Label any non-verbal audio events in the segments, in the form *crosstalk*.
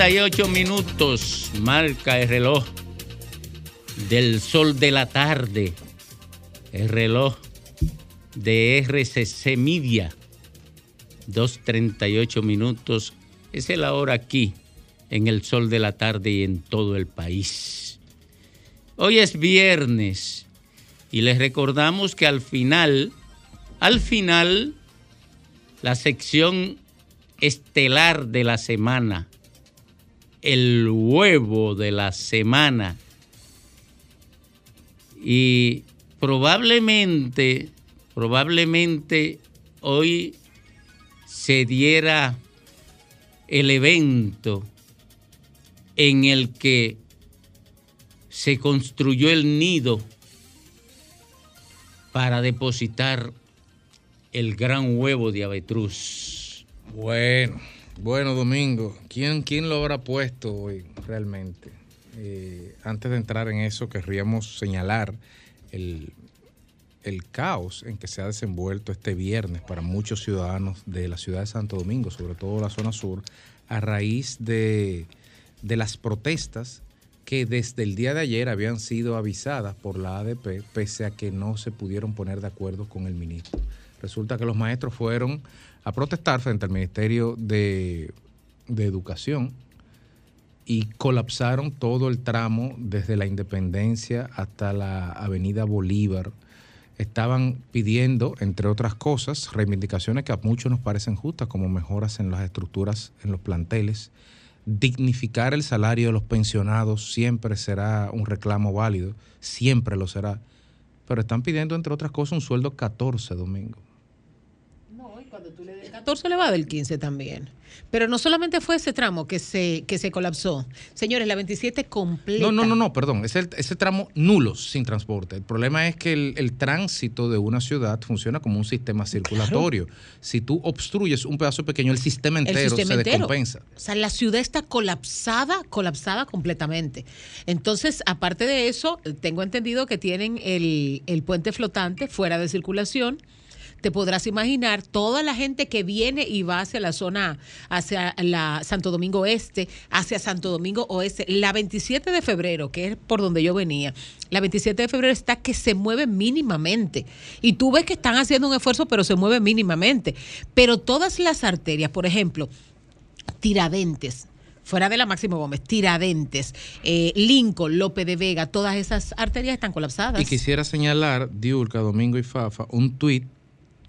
38 minutos marca el reloj del sol de la tarde, el reloj de RCC Media, 2.38 minutos, es la hora aquí, en el sol de la tarde y en todo el país. Hoy es viernes y les recordamos que al final, al final, la sección estelar de la semana, el huevo de la semana, y probablemente, probablemente hoy se diera el evento en el que se construyó el nido para depositar el gran huevo de avetruz. Bueno, bueno, Domingo, ¿quién, quién lo habrá puesto hoy realmente? Eh, antes de entrar en eso, querríamos señalar el, el caos en que se ha desenvuelto este viernes para muchos ciudadanos de la ciudad de Santo Domingo, sobre todo la zona sur, a raíz de, de las protestas que desde el día de ayer habían sido avisadas por la ADP, pese a que no se pudieron poner de acuerdo con el ministro. Resulta que los maestros fueron a protestar frente al Ministerio de, de Educación y colapsaron todo el tramo desde la Independencia hasta la Avenida Bolívar. Estaban pidiendo, entre otras cosas, reivindicaciones que a muchos nos parecen justas, como mejoras en las estructuras, en los planteles. Dignificar el salario de los pensionados siempre será un reclamo válido, siempre lo será. Pero están pidiendo, entre otras cosas, un sueldo 14, Domingo. Cuando tú le des 14 le va del 15 también. Pero no solamente fue ese tramo que se, que se colapsó. Señores, la 27 completa. No, no, no, no, perdón. Es el, ese tramo nulo sin transporte. El problema es que el, el tránsito de una ciudad funciona como un sistema circulatorio. Si tú obstruyes un pedazo pequeño, el sistema El entero sistema se entero. descompensa. O sea, la ciudad está colapsada, colapsada completamente. Entonces, aparte de eso, tengo entendido que tienen el, el puente flotante fuera de circulación. Te podrás imaginar toda la gente que viene y va hacia la zona, hacia la Santo Domingo Este, hacia Santo Domingo Oeste. La 27 de febrero, que es por donde yo venía, la 27 de febrero está que se mueve mínimamente. Y tú ves que están haciendo un esfuerzo, pero se mueve mínimamente. Pero todas las arterias, por ejemplo, Tiradentes, fuera de la Máximo Gómez, Tiradentes, eh, Lincoln, López de Vega, todas esas arterias están colapsadas. Y quisiera señalar, Diurca, Domingo y Fafa, un tuit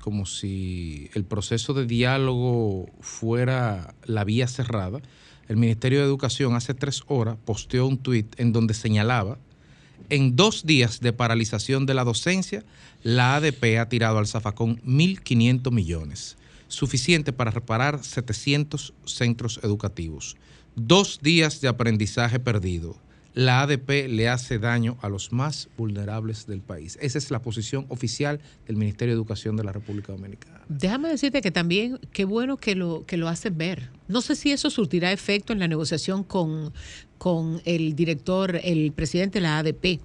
como si el proceso de diálogo fuera la vía cerrada. El Ministerio de Educación hace tres horas posteó un tuit en donde señalaba, en dos días de paralización de la docencia, la ADP ha tirado al zafacón 1.500 millones, suficiente para reparar 700 centros educativos. Dos días de aprendizaje perdido la ADP le hace daño a los más vulnerables del país. Esa es la posición oficial del Ministerio de Educación de la República Dominicana. Déjame decirte que también qué bueno que lo, que lo hacen ver. No sé si eso surtirá efecto en la negociación con, con el director, el presidente de la ADP,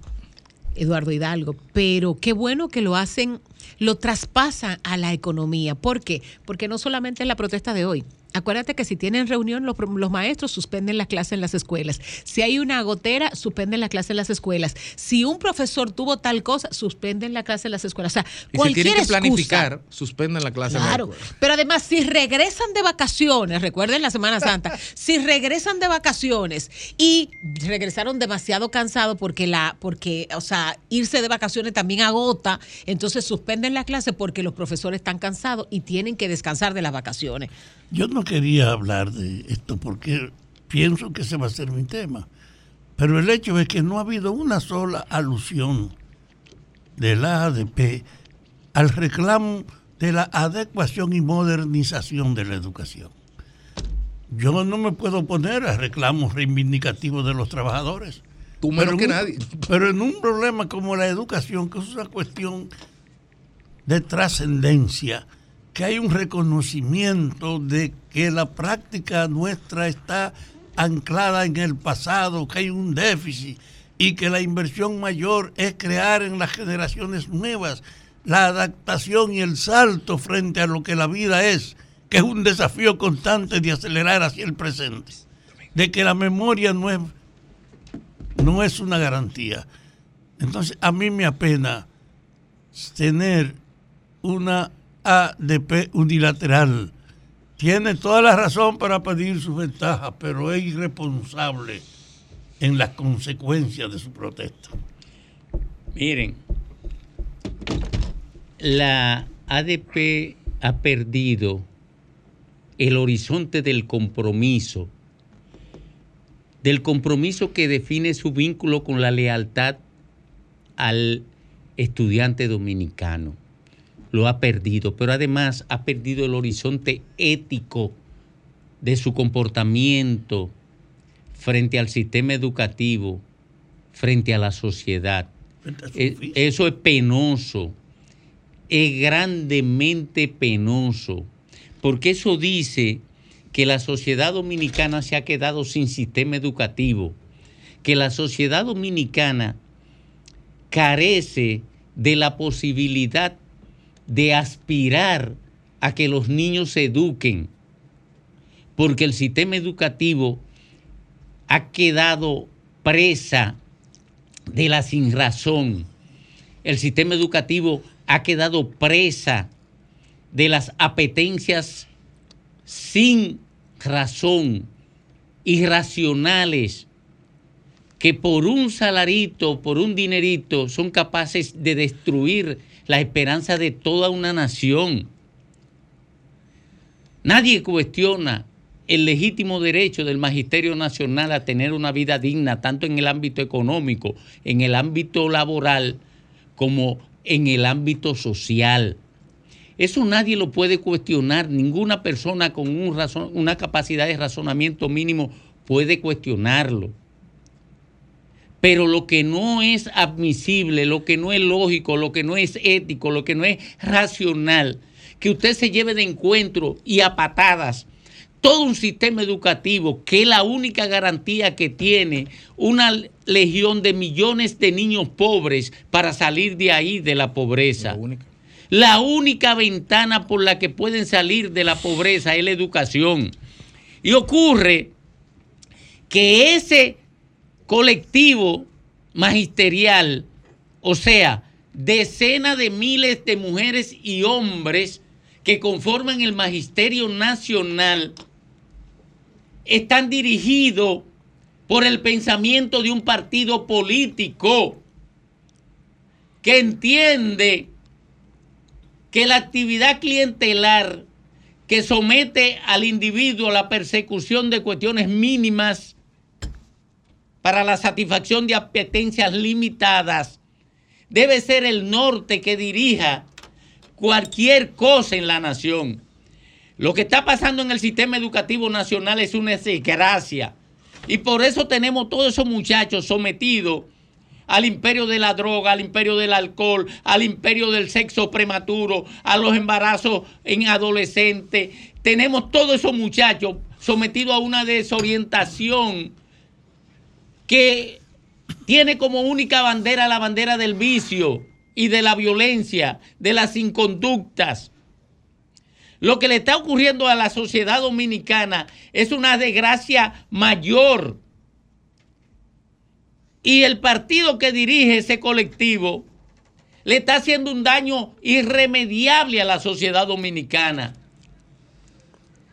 Eduardo Hidalgo, pero qué bueno que lo hacen, lo traspasan a la economía. ¿Por qué? Porque no solamente es la protesta de hoy. Acuérdate que si tienen reunión, los, los, maestros suspenden la clase en las escuelas. Si hay una gotera, suspenden la clase en las escuelas. Si un profesor tuvo tal cosa, suspenden la clase en las escuelas. O sea, y cualquier si tienen que excusa, planificar, suspenden la clase Claro, en la escuela. pero además, si regresan de vacaciones, recuerden la Semana Santa, *laughs* si regresan de vacaciones y regresaron demasiado cansados porque la, porque, o sea, irse de vacaciones también agota, entonces suspenden la clase porque los profesores están cansados y tienen que descansar de las vacaciones. Yo no quería hablar de esto porque pienso que ese va a ser mi tema. Pero el hecho es que no ha habido una sola alusión de la ADP al reclamo de la adecuación y modernización de la educación. Yo no me puedo poner a reclamos reivindicativos de los trabajadores. Tú menos que un- nadie. Pero en un problema como la educación, que es una cuestión de trascendencia, que hay un reconocimiento de que la práctica nuestra está anclada en el pasado, que hay un déficit, y que la inversión mayor es crear en las generaciones nuevas la adaptación y el salto frente a lo que la vida es, que es un desafío constante de acelerar hacia el presente, de que la memoria no es, no es una garantía. Entonces a mí me apena tener una ADP unilateral. Tiene toda la razón para pedir sus ventajas, pero es irresponsable en las consecuencias de su protesta. Miren, la ADP ha perdido el horizonte del compromiso, del compromiso que define su vínculo con la lealtad al estudiante dominicano. Lo ha perdido, pero además ha perdido el horizonte ético de su comportamiento frente al sistema educativo, frente a la sociedad. Eh, eso es penoso, es grandemente penoso, porque eso dice que la sociedad dominicana se ha quedado sin sistema educativo, que la sociedad dominicana carece de la posibilidad de aspirar a que los niños se eduquen, porque el sistema educativo ha quedado presa de la sinrazón. El sistema educativo ha quedado presa de las apetencias sin razón, irracionales, que por un salarito, por un dinerito, son capaces de destruir la esperanza de toda una nación. Nadie cuestiona el legítimo derecho del Magisterio Nacional a tener una vida digna, tanto en el ámbito económico, en el ámbito laboral, como en el ámbito social. Eso nadie lo puede cuestionar, ninguna persona con una capacidad de razonamiento mínimo puede cuestionarlo. Pero lo que no es admisible, lo que no es lógico, lo que no es ético, lo que no es racional, que usted se lleve de encuentro y a patadas todo un sistema educativo que es la única garantía que tiene una legión de millones de niños pobres para salir de ahí de la pobreza. La única. La única ventana por la que pueden salir de la pobreza es la educación. Y ocurre que ese colectivo magisterial, o sea, decenas de miles de mujeres y hombres que conforman el magisterio nacional, están dirigidos por el pensamiento de un partido político que entiende que la actividad clientelar que somete al individuo a la persecución de cuestiones mínimas para la satisfacción de apetencias limitadas debe ser el norte que dirija cualquier cosa en la nación. Lo que está pasando en el sistema educativo nacional es una desgracia. Y por eso tenemos todos esos muchachos sometidos al imperio de la droga, al imperio del alcohol, al imperio del sexo prematuro, a los embarazos en adolescentes. Tenemos todos esos muchachos sometidos a una desorientación que tiene como única bandera la bandera del vicio y de la violencia, de las inconductas. Lo que le está ocurriendo a la sociedad dominicana es una desgracia mayor. Y el partido que dirige ese colectivo le está haciendo un daño irremediable a la sociedad dominicana.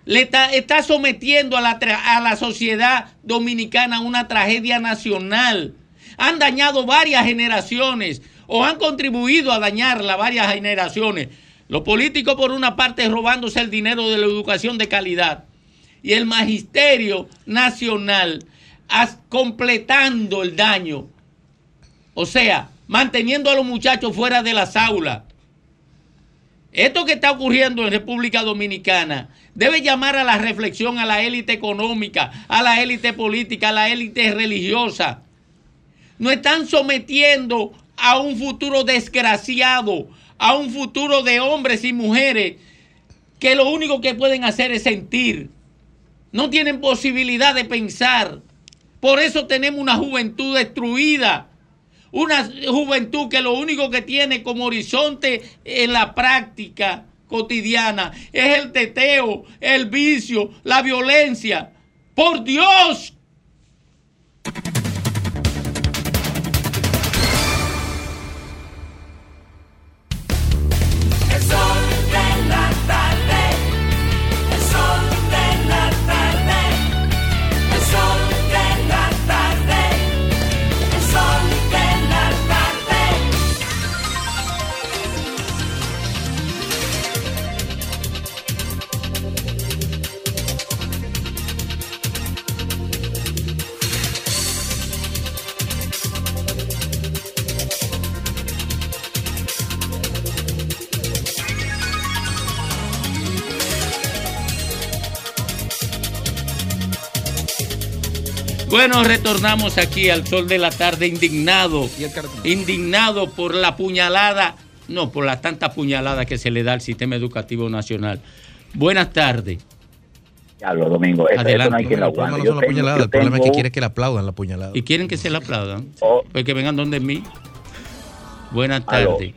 Le está, sometiendo a la, sociedad dominicana una tragedia nacional. Han dañado varias generaciones o han contribuido a dañarla varias generaciones. Los políticos, por una parte, robándose el dinero de la educación de calidad. Y el magisterio nacional completando el daño. O sea, manteniendo a los muchachos fuera de las aulas. Esto que está ocurriendo en República Dominicana debe llamar a la reflexión a la élite económica, a la élite política, a la élite religiosa. No están sometiendo a un futuro desgraciado, a un futuro de hombres y mujeres que lo único que pueden hacer es sentir. No tienen posibilidad de pensar Por eso tenemos una juventud destruida. Una juventud que lo único que tiene como horizonte en la práctica cotidiana es el teteo, el vicio, la violencia. Por Dios, Bueno, retornamos aquí al sol de la tarde indignado. Indignado por la puñalada, no, por la tanta puñalada que se le da al sistema educativo nacional. Buenas tardes. Carlos Domingo, esto, esto no hay que El problema no son las puñaladas, el problema es que quiere que le aplaudan la puñalada. ¿Y quieren que se la aplaudan? Oh. Pues que vengan donde mí. Buenas tardes.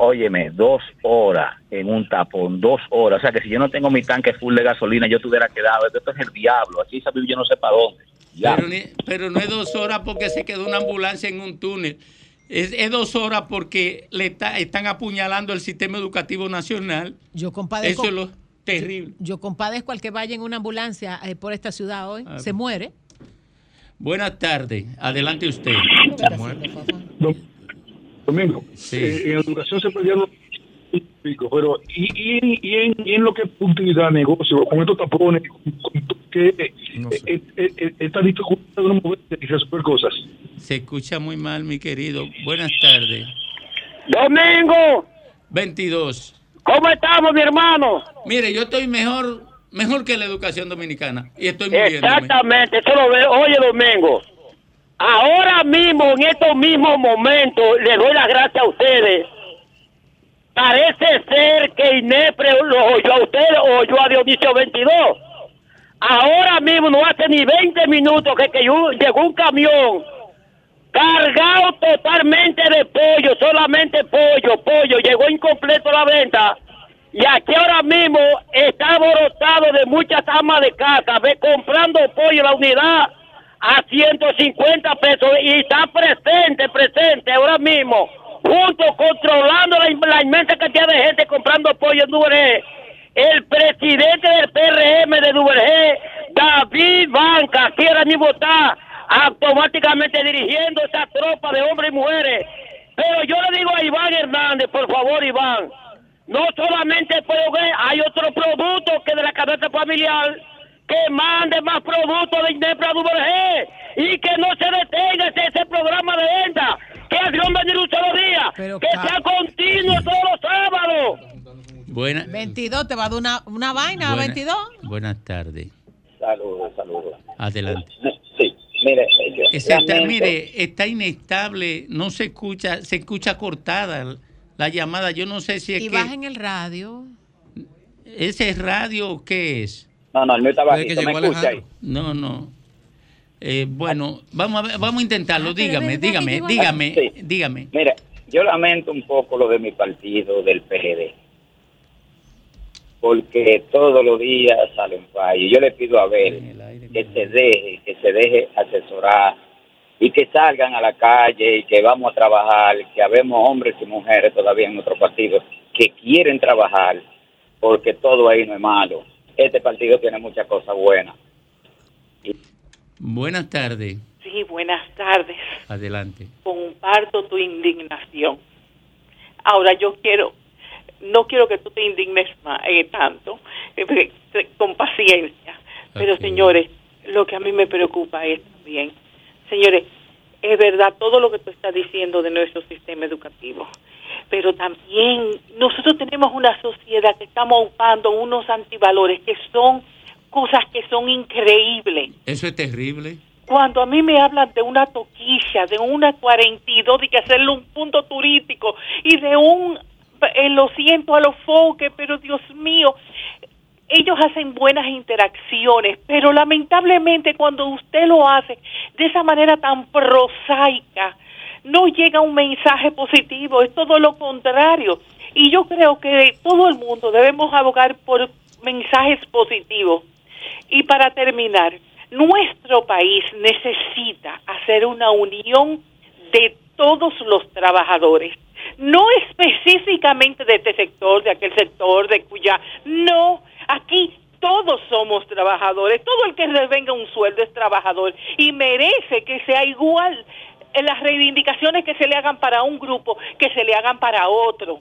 Óyeme, dos horas en un tapón, dos horas. O sea que si yo no tengo mi tanque full de gasolina, yo tuviera quedado. Esto es el diablo. Aquí sabe yo no sé para dónde. Ya. Pero, no es dos horas porque se quedó una ambulancia en un túnel. Es, es dos horas porque le está- están apuñalando el sistema educativo nacional. Yo compadezco. Eso es lo terrible. Yo compadezco al que vaya en una ambulancia eh, por esta ciudad hoy. Se muere. Buenas tardes. Adelante usted. Domingo, Sí. eh, en educación se perdieron pero ¿y, y, y en, y en lo que es utilidad, negocio, con estos tapones, con que eh, eh, eh, eh, esta dificultad de moverse y resolver cosas? Se escucha muy mal, mi querido. Buenas tardes. Domingo, 22. ¿cómo estamos, mi hermano? Mire, yo estoy mejor, mejor que la educación dominicana. Y estoy muriéndome. Exactamente, eso lo veo. Oye, Domingo, ahora mismo, en estos mismos momentos, le doy las gracias a ustedes. Parece ser que INEPRE lo oyó a ustedes o oyó a Dionisio 22. Ahora mismo, no hace ni 20 minutos que, llegó un camión cargado totalmente de pollo, solamente pollo, pollo, llegó incompleto la venta. Y aquí ahora mismo está aborotado de muchas amas de casa, ve comprando pollo la unidad a 150 pesos y está presente, presente ahora mismo, junto controlando la, la inmensa cantidad de gente comprando pollo en Duvergé. El presidente del PRM de Duvergé, David Banca, ahora mismo está automáticamente dirigiendo esa tropa de hombres y mujeres. Pero yo le digo a Iván Hernández, por favor, Iván, no solamente puedo hay otro producto que de la cabeza familiar que mande más productos de Inepra Duvergé y que no se detenga ese, ese programa de venta, que acción venir un solo día, Pero, que sea continuo todos los sábados. Buena- 22, te va a dar una, una vaina, buena- 22. Buenas tardes. Saludos, saludos. Adelante. Sí, mire, yo Ese está- mire, está inestable, no se escucha, se escucha cortada la llamada. Yo no sé si es Y que bajen el radio. ese es radio o qué es. No, no, el mío está bajito, ¿me escucha ahí? No, no. Eh, bueno, vamos a ver- vamos a intentarlo. Ah, Dígame, dígame, dígame, Sí. dígame. Mira, yo lamento un poco lo de mi partido, del PLD. Porque todos los días salen fallos. Yo le pido a Abel que se deje, que se deje asesorar y que salgan a la calle y que vamos a trabajar, que habemos hombres y mujeres todavía en nuestro partido que quieren trabajar porque todo ahí no es malo. Este partido tiene muchas cosas buenas. Buenas tardes. Sí, buenas tardes. Adelante. Comparto tu indignación. Ahora yo quiero, no quiero que tú te indignes más, eh, tanto, eh, eh, con paciencia. Pero señores, lo que a mí me preocupa es también, señores, es verdad todo lo que tú estás diciendo de nuestro sistema educativo, pero también nosotros tenemos una sociedad que estamos ocupando unos antivalores que son cosas que son increíbles Eso es terrible. cuando a mí me hablan de una toquilla, de una 42, de que hacerle un punto turístico y de un, eh, lo siento a los foques, pero Dios mío, ellos hacen buenas interacciones, pero lamentablemente cuando usted lo hace de esa manera tan prosaica, no llega un mensaje positivo, es todo lo contrario. Y yo creo que todo el mundo debemos abogar por mensajes positivos. Y para terminar, nuestro país necesita hacer una unión de todos los trabajadores, no específicamente de este sector, de aquel sector, de cuya, no, aquí todos somos trabajadores, todo el que revenga un sueldo es trabajador y merece que sea igual en las reivindicaciones que se le hagan para un grupo, que se le hagan para otro.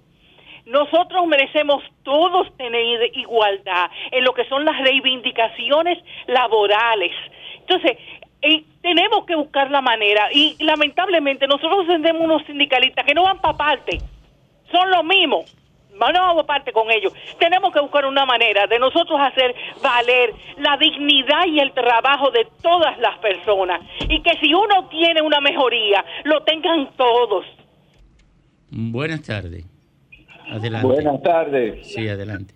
Nosotros merecemos todos tener igualdad en lo que son las reivindicaciones laborales. Entonces, eh, tenemos que buscar la manera y lamentablemente nosotros tenemos unos sindicalistas que no van para parte, son los mismos, no vamos parte con ellos. Tenemos que buscar una manera de nosotros hacer valer la dignidad y el trabajo de todas las personas y que si uno tiene una mejoría, lo tengan todos. Buenas tardes. Adelante. Buenas tardes. Sí, adelante.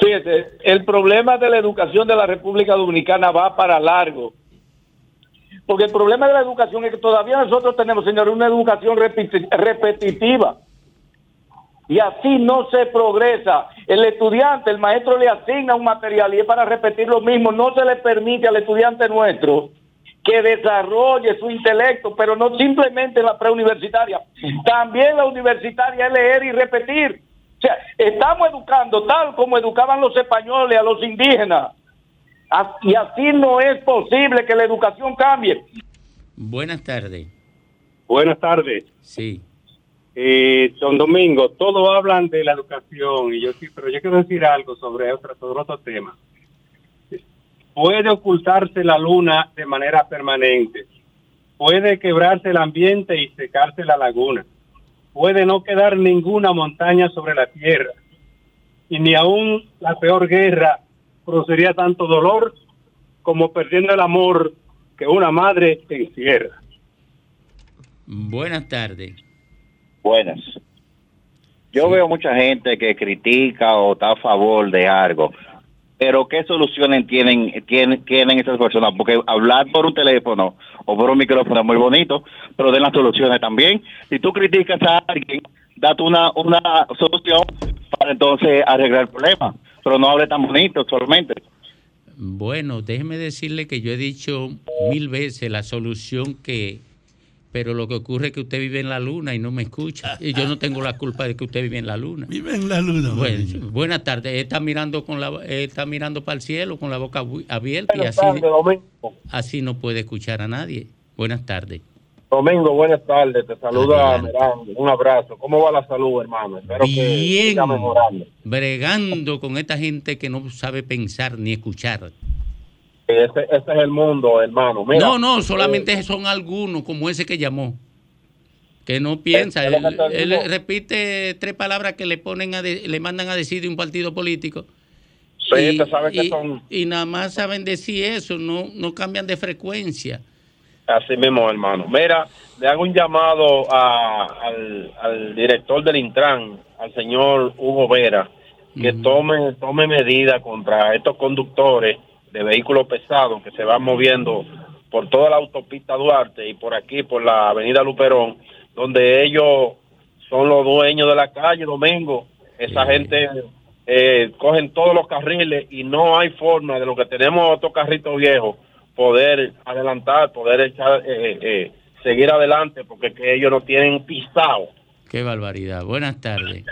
Fíjate, el problema de la educación de la República Dominicana va para largo. Porque el problema de la educación es que todavía nosotros tenemos, señores, una educación repetitiva. Y así no se progresa. El estudiante, el maestro le asigna un material y es para repetir lo mismo. No se le permite al estudiante nuestro que desarrolle su intelecto, pero no simplemente la preuniversitaria. También la universitaria es leer y repetir. Sea, estamos educando tal como educaban los españoles a los indígenas. Y así no es posible que la educación cambie. Buenas tardes. Buenas tardes. Sí. Eh, don Domingo, todos hablan de la educación y yo sí, pero yo quiero decir algo sobre otro, sobre otro tema puede ocultarse la luna de manera permanente, puede quebrarse el ambiente y secarse la laguna, puede no quedar ninguna montaña sobre la tierra, y ni aún la peor guerra produciría tanto dolor como perdiendo el amor que una madre encierra. Buenas tardes. Buenas. Yo veo mucha gente que critica o está a favor de algo, pero ¿qué soluciones tienen, tienen, tienen estas personas? Porque hablar por un teléfono o por un micrófono es muy bonito, pero den las soluciones también. Si tú criticas a alguien, date una, una solución para entonces arreglar el problema, pero no hable tan bonito solamente. Bueno, déjeme decirle que yo he dicho mil veces la solución que pero lo que ocurre es que usted vive en la luna y no me escucha. Y yo no tengo la culpa de que usted vive en la luna. Vive en la luna. Bueno, buenas tardes. Está mirando con la está mirando para el cielo con la boca abierta y así, así no puede escuchar a nadie. Buenas tardes. Domingo, buenas tardes. Te saluda Merán. Un abrazo. ¿Cómo va la salud, hermano? Espero Bien. Bregando con esta gente que no sabe pensar ni escuchar. Ese, es el mundo, hermano. no, no, solamente eh, son algunos, como ese que llamó, que no piensa. Él, repite tres palabras que le ponen a le mandan a decir de un partido político. y, que son... y, nada más saben decir eso, no, no cambian de frecuencia. Así mismo, hermano. Mira, le hago un llamado al, al director del Intran, al señor Hugo Vera, que tome, tome medidas contra estos conductores de vehículos pesados que se van moviendo por toda la autopista Duarte y por aquí, por la avenida Luperón, donde ellos son los dueños de la calle, Domingo. Esa gente eh, cogen todos los carriles y no hay forma de lo que tenemos otros carritos viejos poder adelantar, poder echar, eh, eh, seguir adelante, porque que ellos no tienen pisado. Qué barbaridad. Buenas tardes.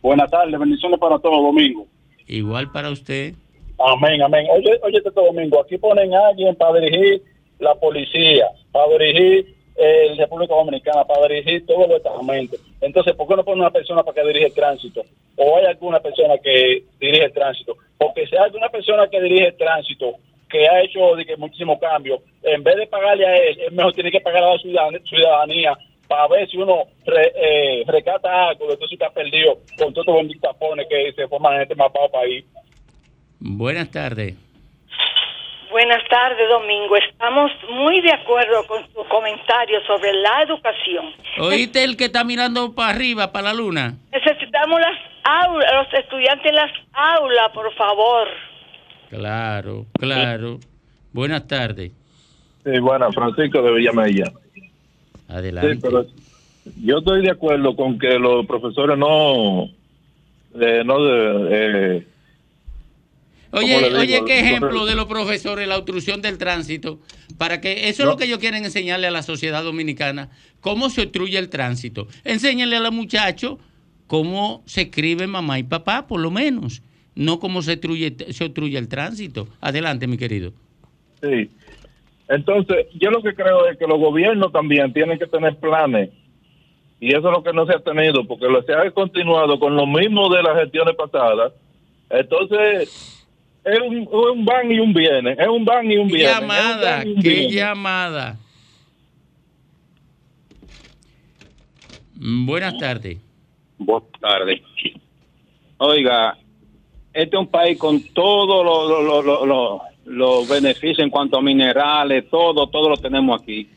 Buenas tardes, bendiciones para todos, Domingo. Igual para usted. Amén, amén. Oye, oye, este domingo, aquí ponen a alguien para dirigir la policía, para dirigir eh, la República Dominicana, para dirigir todo el estamento. Entonces, ¿por qué no ponen una persona para que dirige el tránsito? ¿O hay alguna persona que dirige el tránsito? Porque si hay alguna persona que dirige el tránsito que ha hecho de muchísimos cambios, en vez de pagarle a él, es mejor tiene que pagar a la ciudadanía para ver si uno eh, recata algo, entonces está perdido con todos los tapones que se forman en este mapado país. Buenas tardes. Buenas tardes, Domingo. Estamos muy de acuerdo con su comentario sobre la educación. ¿Oíste el que está mirando para arriba, para la luna? Necesitamos las aulas, los estudiantes en las aulas, por favor. Claro, claro. Buenas tardes. Sí, bueno, Francisco de Villamella. Adelante. Sí, pero yo estoy de acuerdo con que los profesores no... eh, no de, eh, Oye, oye, qué ejemplo de los profesores, la obstrucción del tránsito, para que eso es lo que ellos quieren enseñarle a la sociedad dominicana, cómo se obstruye el tránsito. Enséñale a los muchachos cómo se escribe mamá y papá, por lo menos, no cómo se obstruye, se obstruye el tránsito. Adelante, mi querido. Sí. Entonces, yo lo que creo es que los gobiernos también tienen que tener planes. Y eso es lo que no se ha tenido, porque lo se ha continuado con lo mismo de las gestiones pasadas. Entonces, es un, un van y un viene. Es un van y un viene. un Llamada, un qué viene. llamada. Buenas tardes. Buenas tardes. Oiga, este es un país con todos los los- los- los- los beneficios en cuanto a minerales, todo, todo lo tenemos aquí.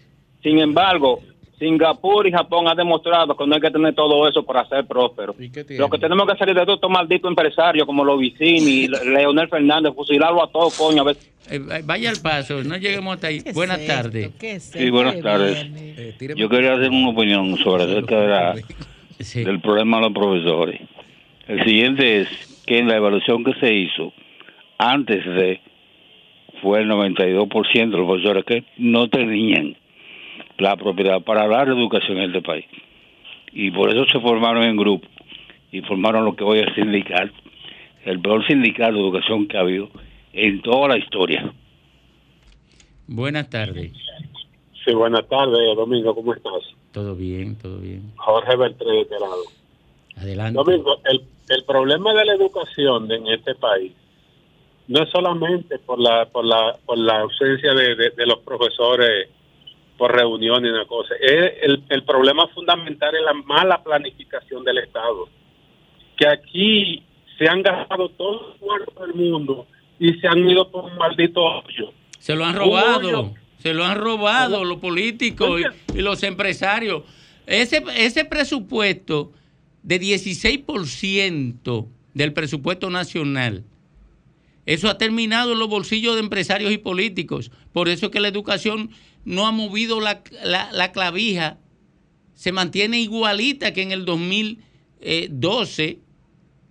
Sin embargo, Singapur y Japón han demostrado que no hay que tener todo eso para ser próspero. Lo que tenemos que hacer es de todos estos malditos empresarios como los Vicini, Leonel Fernández, fusilarlo a todos, coño, a ver. Eh, vaya al paso, no lleguemos hasta ahí. Buenas tardes. Sí, buenas tardes. Yo quería hacer una opinión sobre acerca de la- del problema de los profesores. El siguiente es que en la evaluación que se hizo antes de fue el 92% de los profesores que no tenían la propiedad para dar educación en este país. Y por eso se formaron en grupo y formaron lo que hoy es sindical, el peor sindical de educación que ha habido en toda la historia. Buenas tardes. Sí, buenas tardes, Domingo, ¿cómo estás? Todo bien, todo bien. Jorge Beltré de este lado. Adelante. Domingo, el, el problema de la educación en este país no es solamente por la por la por la ausencia de, de- de los profesores por reunión y una cosa, el, el problema fundamental es la mala planificación del Estado. Que aquí se han gastado todos los cuartos del mundo y se han ido por un maldito hoyo. Se lo han robado, se lo han robado los políticos y, y los empresarios. Ese, ese presupuesto de 16% del presupuesto nacional, eso ha terminado en los bolsillos de empresarios y políticos. Por eso es que la educación no ha movido la, la- la clavija, se mantiene igualita que en el 2012,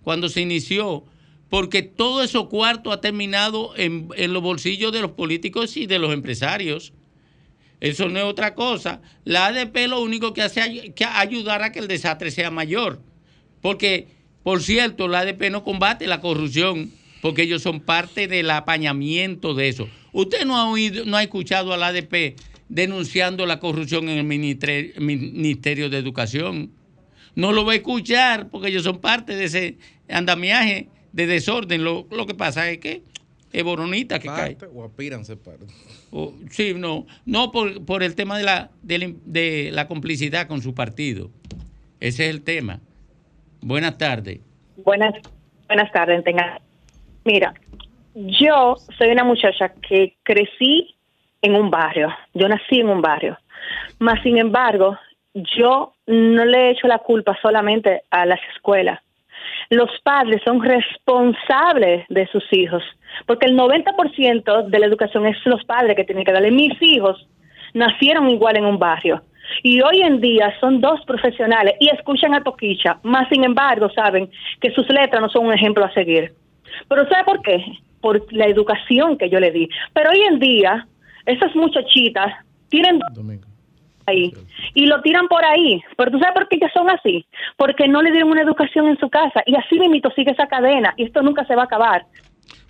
cuando se inició, porque todo eso cuarto ha terminado en, en los bolsillos de los políticos y de los empresarios. Eso no es otra cosa. La ADP lo único que hace es ayudar a que el desastre sea mayor. Porque, por cierto, la ADP no combate la corrupción, porque ellos son parte del apañamiento de eso. Usted no ha oído, no ha escuchado a la ADP denunciando la corrupción en el Ministerio de Educación. No lo va a escuchar porque ellos son parte de ese andamiaje de desorden. Lo, lo que pasa es que es boronita que cae. Parte o aspiran ser parte. O- sí, no, no por, por el tema de la, de, la, de la complicidad con su partido. Ese es el tema. Buenas tardes. Buenas, buenas tardes, tenga. Mira, yo soy una muchacha que crecí en un barrio, yo nací en un barrio, mas sin embargo, yo no le he hecho la culpa solamente a las escuelas. Los padres son responsables de sus hijos, porque el 90% de la educación es los padres que tienen que darle. Mis hijos nacieron igual en un barrio. Y hoy en día son dos profesionales y escuchan a Toquicha, más sin embargo saben que sus letras no son un ejemplo a seguir. Pero ¿sabe por qué? Por la educación que yo le di. Pero hoy en día, esas muchachitas tienen ahí y lo tiran por ahí. Pero ¿tú sabes por qué ellas son así? Porque no le dieron una educación en su casa y así mismo sigue esa cadena y esto nunca se va a acabar.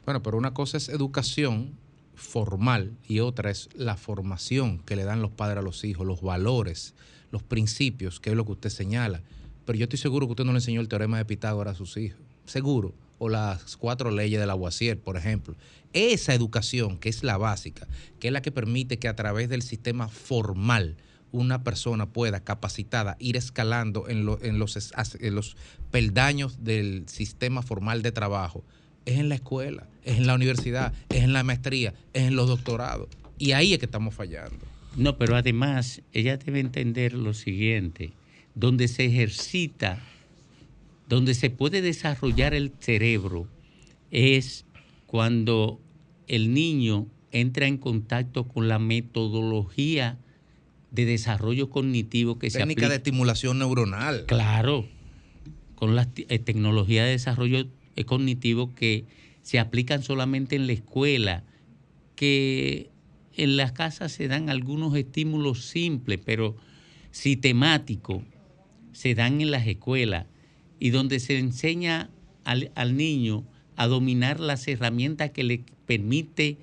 Bueno, pero una cosa es educación formal y otra es la formación que le dan los padres a los hijos, los valores, los principios, que es lo que usted señala. Pero yo estoy seguro que usted no le enseñó el teorema de Pitágoras a sus hijos. Seguro. O las cuatro leyes de Lavoisier, por ejemplo. Esa educación, que es la básica, que es la que permite que a través del sistema formal una persona pueda capacitada ir escalando en, los peldaños del sistema formal de trabajo, es en la escuela, es en la universidad, es en la maestría, es en los doctorados. Y ahí es que estamos fallando. No, pero además ella debe entender lo siguiente, donde se ejercita donde se puede desarrollar el cerebro es cuando el niño entra en contacto con la metodología de desarrollo cognitivo que se aplica. Técnica de estimulación neuronal. Claro, con las eh, tecnologías de desarrollo eh, cognitivo que se aplican solamente en la escuela, que en las casas se dan algunos estímulos simples, pero sistemáticos, se dan en las escuelas y donde se enseña al, al niño a dominar las herramientas que le permite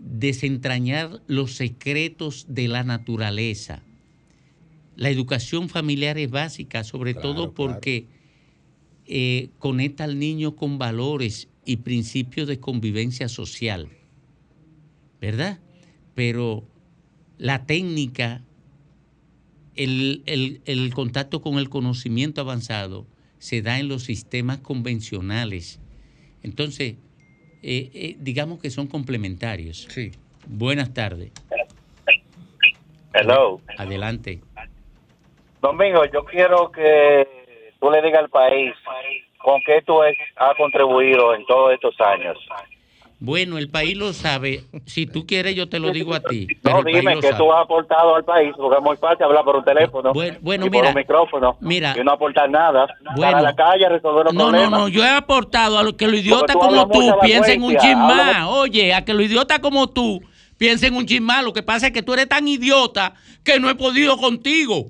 desentrañar los secretos de la naturaleza. La educación familiar es básica, sobre todo porque eh, conecta al niño con valores y principios de convivencia social, ¿verdad? Pero la técnica, el, el contacto con el conocimiento avanzado se da en los sistemas convencionales. Entonces, eh, eh, digamos que son complementarios. Sí. Buenas tardes. Hello. Adelante. Domingo, yo quiero que tú le digas al país con qué tú has contribuido en todos estos años. Bueno, el país lo sabe. Si tú quieres, yo te lo digo a ti. no, dime que tú has aportado al país, porque es muy fácil hablar por un teléfono bueno, y mira, por un micrófono. Mira, y no aportar nada. Bueno, a la calle a resolver los no, problemas. No, no, yo he aportado a lo que los idiotas como tú piensen un chismá. Oye, a que los idiotas como tú piensen un chismá. Lo que pasa es que tú eres tan idiota que no he podido contigo.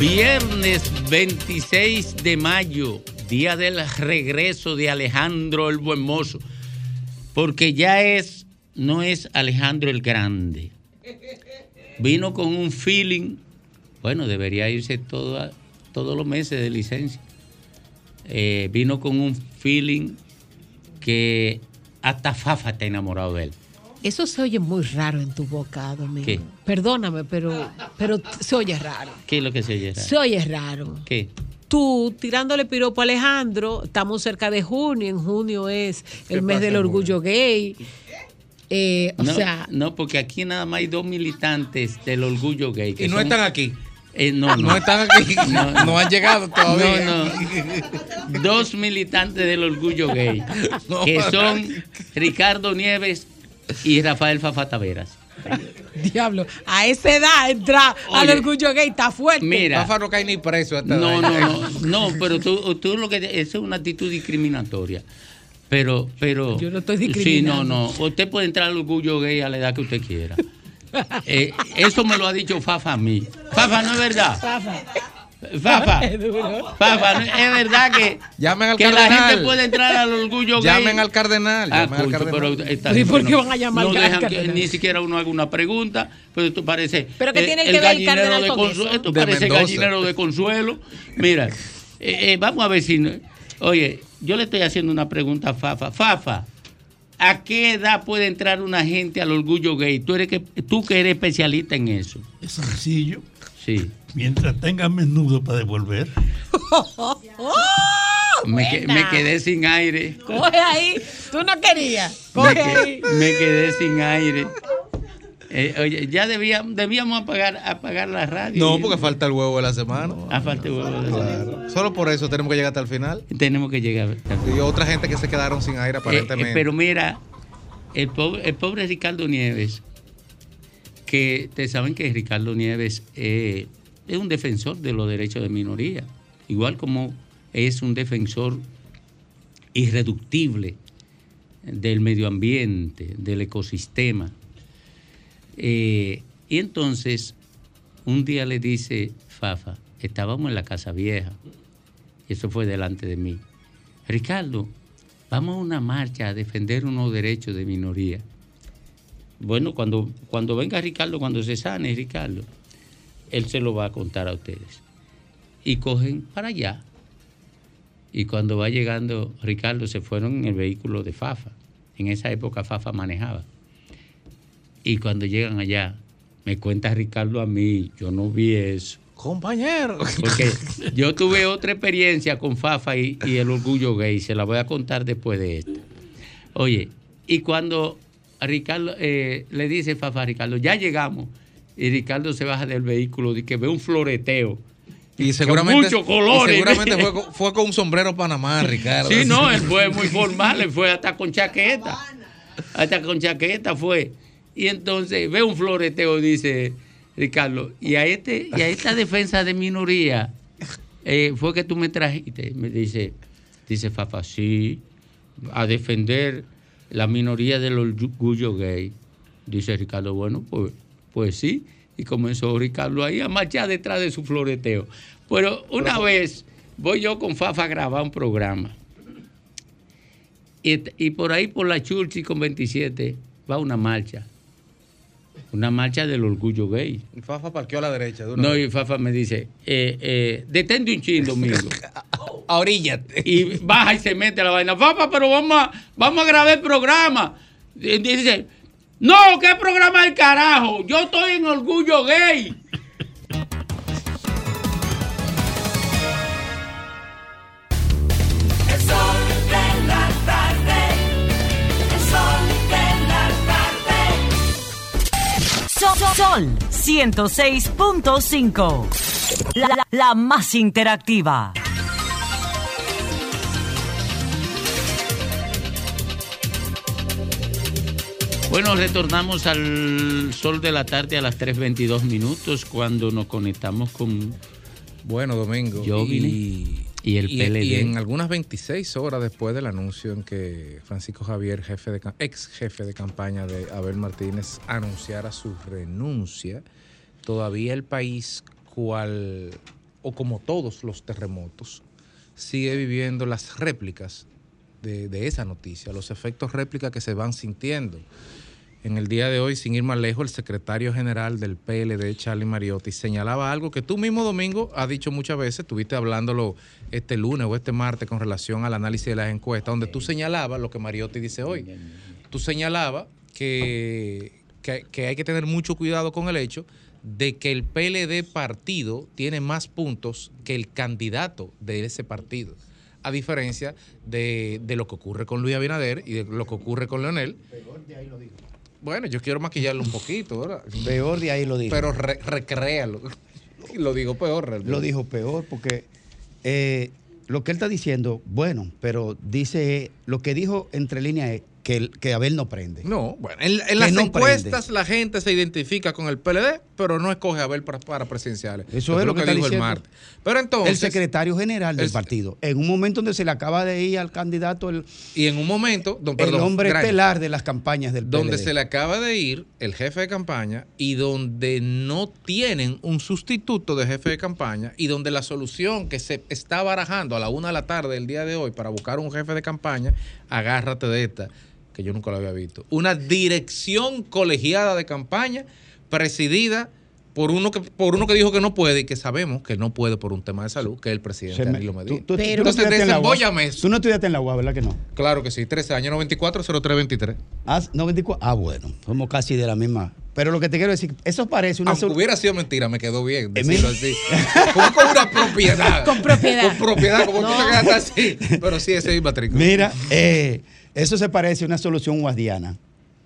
Viernes 26 de mayo, día del regreso de Alejandro el Buen Mozo, porque ya es, no es Alejandro el Grande. Vino con un feeling, bueno, debería irse todo, todos los meses de licencia. Eh, vino con un feeling que hasta Fafa está enamorado de él. Eso se oye muy raro en tu boca, Domingo. Perdóname, pero, pero se oye raro. ¿Qué es lo que se oye raro? Se oye raro. ¿Qué? Tú tirándole piropo a Alejandro, estamos cerca de junio, en junio es el mes del orgullo gay. Eh, o no, sea. No, porque aquí nada más hay dos militantes del orgullo gay. y no están aquí. Eh, no, no. no, están aquí. *laughs* No, han llegado todavía. No, Dos militantes del orgullo gay. *laughs* que son Ricardo Nieves y Rafael Fafa Taveras. Diablo, a esa edad entra al orgullo gay, está fuerte. Mira, Fafa no cae ni preso. no, no, no, no, pero tú, tú lo que es una actitud discriminatoria. Pero, pero. Yo no estoy discriminando. Sí, no, no. Usted puede entrar al orgullo gay a la edad que usted quiera. Eh, eso me lo ha dicho Fafa a mí. Fafa, ¿no es verdad? Fafa. Fafa, Fafa, *laughs* es verdad que, llamen al que cardenal. la gente puede entrar al orgullo gay. Llamen al cardenal. Ah, llamen al concho, cardenal. pero esta ¿Y por qué no- van a llamar no al dejan que cardenal? ni siquiera uno haga una pregunta, pero esto parece ¿Pero qué eh, tiene que ver el gallinero cardenal de con consuelo, eso? esto De parece Mendoza. gallinero de consuelo. Mira, eh, eh, vamos a ver si oye, yo le estoy haciendo una pregunta a Fafa. Fafa, ¿a qué edad puede entrar una gente al orgullo gay? Tú eres que tú que eres especialista en eso. Es sencillo. Sí. Mientras tenga menudo para devolver. *laughs* Me, que- me quedé sin aire. Coge ahí. Tú no querías. Me, Coge que- ahí. me quedé sin aire. Eh, oye, ya debía- debíamos apagar, apagar la radio. No, porque falta el huevo de la semana. Ah, falta el huevo de la semana. Solo por eso tenemos que llegar hasta el final. Tenemos que llegar. Y otra gente que se quedaron sin aire Eh, aparentemente. eh, pero mira, el pobre, el pobre Ricardo Nieves, que te saben que Ricardo Nieves eh, es un defensor de los derechos de minoría, igual como es un defensor irreductible del medio ambiente, del ecosistema. Eh, y entonces, un día le dice Fafa, estábamos en la casa vieja, y eso fue delante de mí. Ricardo, vamos a una marcha a defender unos derechos de minoría. Bueno, cuando, cuando venga Ricardo, cuando se sane Ricardo, él se lo va a contar a ustedes. Y cogen para allá. Y cuando va llegando Ricardo, se fueron en el vehículo de Fafa. En esa época Fafa manejaba. Y cuando llegan allá, me cuenta Ricardo a mí, yo no vi eso. Compañero. Porque yo tuve otra experiencia con Fafa y, el orgullo gay, se la voy a contar después de esto. Oye, y cuando Ricardo eh, le dice Fafa a Ricardo, ya llegamos, y Ricardo se baja del vehículo y que ve un floreteo. Y seguramente, muchos colores. seguramente *laughs* fue, con un sombrero Panamá, Ricardo. Sí, no, él fue muy formal, él fue hasta con chaqueta. Hasta con chaqueta fue. Y entonces ve un floreteo, dice Ricardo, y a, este, y a esta defensa de minoría eh, fue que tú me trajiste. Me dice, dice Fafa, sí, a defender la minoría del orgullo gay. Dice Ricardo, bueno, pues, pues sí. Y comenzó Ricardo ahí a marchar detrás de su floreteo. Pero una vez voy yo con Fafa a grabar un programa. Y, por ahí, por la Churchi con 27, va una marcha una marcha del orgullo gay. Y Fafa parqueó a la derecha. no, y Fafa me dice, eh, eh, detente un chin, Domingo. *laughs* a oríllate. Y baja y se mete a la vaina. Fafa, pero vamos a, vamos a grabar el programa. Y dice, no, ¿qué programa del carajo? Yo estoy en orgullo gay. Sol 106.5. La, la, más interactiva. Bueno, retornamos al sol de la tarde a las 3.22 minutos cuando nos conectamos con... Bueno, Domingo. Yo y y el PLD. Y en algunas 26 horas después del anuncio en que Francisco Javier, jefe de, ex jefe de campaña de Abel Martínez, anunciara su renuncia, todavía el país, cual, o como todos los terremotos, sigue viviendo las réplicas de, esa noticia, los efectos réplicas que se van sintiendo. En el día de hoy, sin ir más lejos, el secretario general del PLD, Charlie Mariotti, señalaba algo que tú mismo, Domingo, has dicho muchas veces, estuviste hablándolo este lunes o este martes con relación al análisis de las encuestas, donde tú señalabas lo que Mariotti dice hoy. Tú señalabas que, que, hay que tener mucho cuidado con el hecho de que el PLD partido tiene más puntos que el candidato de ese partido. A diferencia de, de lo que ocurre con Luis Abinader y de lo que ocurre con Leonel. Bueno, yo quiero maquillarlo un poquito, ¿verdad? Peor de ahí lo dijo. Pero recréalo. *laughs* Lo digo peor, realmente. Lo dijo peor porque eh, lo que él está diciendo, bueno, pero dice, lo que dijo entre líneas es que, que Abel no prende. No, bueno, en, las encuestas la gente se identifica con el PLD, pero no escoge a Abel para, para presidenciales. Eso es lo, que, dijo el martes. Pero entonces. El secretario general del partido, en un momento donde se le acaba de ir al candidato. El, y en un momento. el hombre estelar de las campañas del PLD. Donde se le acaba de ir el jefe de campaña y donde no tienen un sustituto de jefe de campaña y donde la solución que se está barajando a la una de la tarde del día de hoy para buscar un jefe de campaña, agárrate de esta que yo nunca lo había visto. Una dirección colegiada de campaña presidida por uno que por uno que dijo que no puede y que sabemos que no puede por un tema de salud, que es el presidente Danilo Medina. Tú, Pero, Entonces, Tú no estudiaste en la UAS, ¿verdad que no? Claro que sí, 13 años, 94, 0323. Ah, 94. Ah, bueno, somos casi de la misma. Pero lo que te quiero decir, eso parece una... Aunque hubiera sido mentira, me quedó bien decirlo así. Como con una propiedad. con propiedad. Con propiedad, como tú te quedaste así. Pero sí, ese es matrícula. Mira, eh eso se parece a una solución guardiana.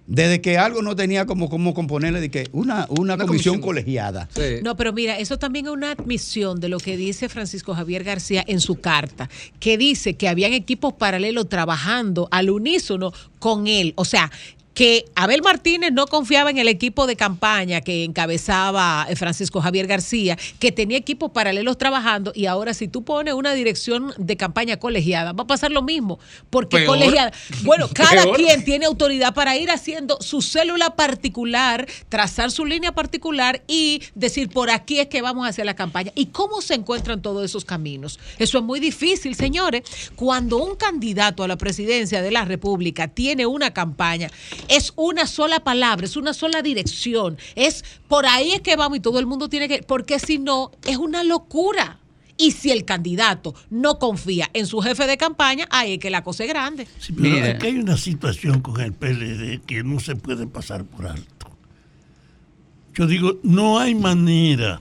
Desde que algo no tenía como, como componerle de que una, una, comisión, colegiada. No, pero mira, eso también es una admisión de lo que dice Francisco Javier García en su carta, que dice que habían equipos paralelos trabajando al unísono con él. O sea, que Abel Martínez no confiaba en el equipo de campaña que encabezaba eh, Francisco Javier García, que tenía equipos paralelos trabajando y ahora si tú pones una dirección de campaña colegiada, va a pasar lo mismo, porque colegiada, bueno, *laughs* cada quien tiene autoridad para ir haciendo su célula particular, trazar su línea particular y decir por aquí es que vamos a hacer la campaña. ¿Y cómo se encuentran todos esos caminos? Eso es muy difícil, señores. Cuando un candidato a la presidencia de la República tiene una campaña, es una sola palabra, es una sola dirección, es por ahí es que vamos y todo el mundo tiene que, porque si no, es una locura. Y si el candidato no confía en su jefe de campaña, ahí es que la cosa es grande. Sí, pero aquí hay una situación con el PLD que no se puede pasar por alto. Yo digo, no hay manera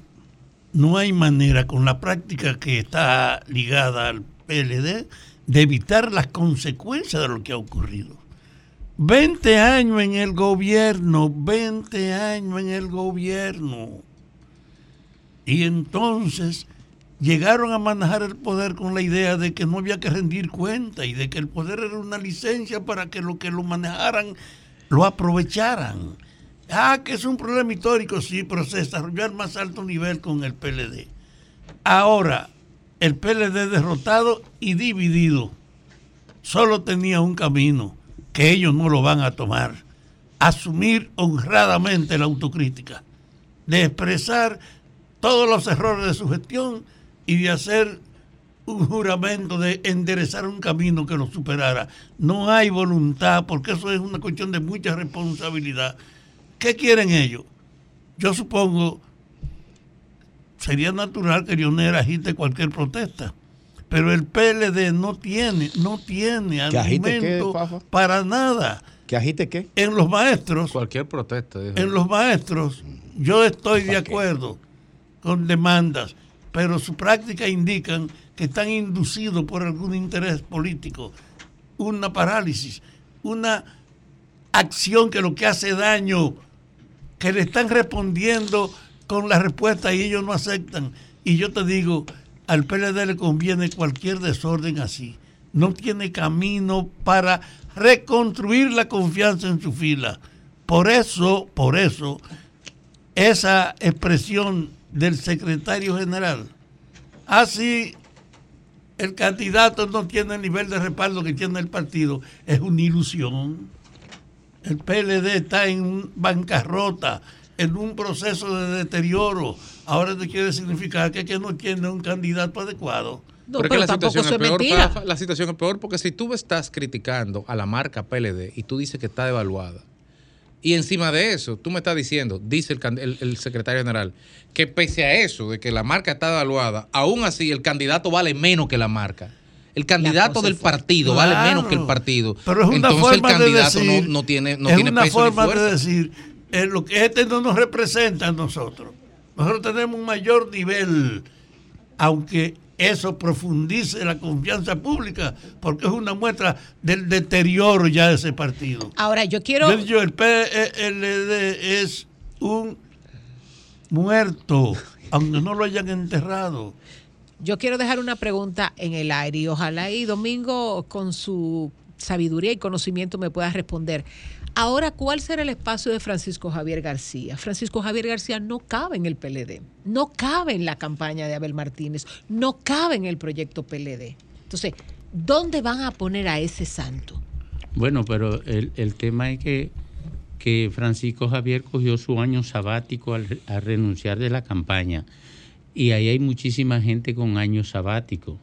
no hay manera con la práctica que está ligada al PLD de evitar las consecuencias de lo que ha ocurrido. 20 años en el gobierno, 20 años en el gobierno. Y entonces llegaron a manejar el poder con la idea de que no había que rendir cuenta y de que el poder era una licencia para que lo que lo manejaran lo aprovecharan. Ah, que es un problema histórico, sí, pero se desarrolló al más alto nivel con el PLD. Ahora, el PLD derrotado y dividido, solo tenía un camino, que ellos no lo van a tomar. Asumir honradamente la autocrítica, de expresar todos los errores de su gestión y de hacer un juramento de enderezar un camino que lo superara. No hay voluntad, porque eso es una cuestión de mucha responsabilidad. ¿Qué quieren ellos? Yo supongo, sería natural que Lionel agite cualquier protesta, pero el PLD no tiene, no tiene argumento para nada. ¿Que agite qué? En los maestros. Cualquier protesta. En los maestros, yo estoy de acuerdo con demandas, pero su práctica indican que están inducidos por algún interés político, una parálisis, una acción que lo que hace daño que le están respondiendo con la respuesta y ellos no aceptan. Y yo te digo, al PLD le conviene cualquier desorden así. No tiene camino para reconstruir la confianza en su fila. Por eso, por eso, esa expresión del secretario general, así el candidato no tiene el nivel de respaldo que tiene el partido, es una ilusión el PLD está en bancarrota, en un proceso de deterioro. Ahora te quiere significar que, que no tiene un candidato adecuado. No, pero, la situación es peor, la situación es peor porque si tú estás criticando a la marca PLD y tú dices que está devaluada, y encima de eso, tú me estás diciendo, dice el, el, secretario general, que pese a eso, de que la marca está devaluada, aún así el candidato vale menos que la marca el candidato del partido vale menos que el partido. Pero es una Entonces forma el candidato de decir, no, tiene, no es una forma de decir, eh, lo que este no nos representa a nosotros. Nosotros tenemos un mayor nivel, aunque eso profundice la confianza pública, porque es una muestra del deterioro ya de ese partido. Ahora, yo quiero... Yo, el PLD es un muerto, aunque no lo hayan enterrado. Yo quiero dejar una pregunta en el aire y ojalá y Domingo con su sabiduría y conocimiento me pueda responder. Ahora, ¿cuál será el espacio de Francisco Javier García? Francisco Javier García no cabe en el PLD, no cabe en la campaña de Abel Martínez, no cabe en el proyecto PLD. Entonces, ¿dónde van a poner a ese santo? Bueno, pero el, tema es que, que Francisco Javier cogió su año sabático al, a renunciar de la campaña y ahí hay muchísima gente con años sabáticos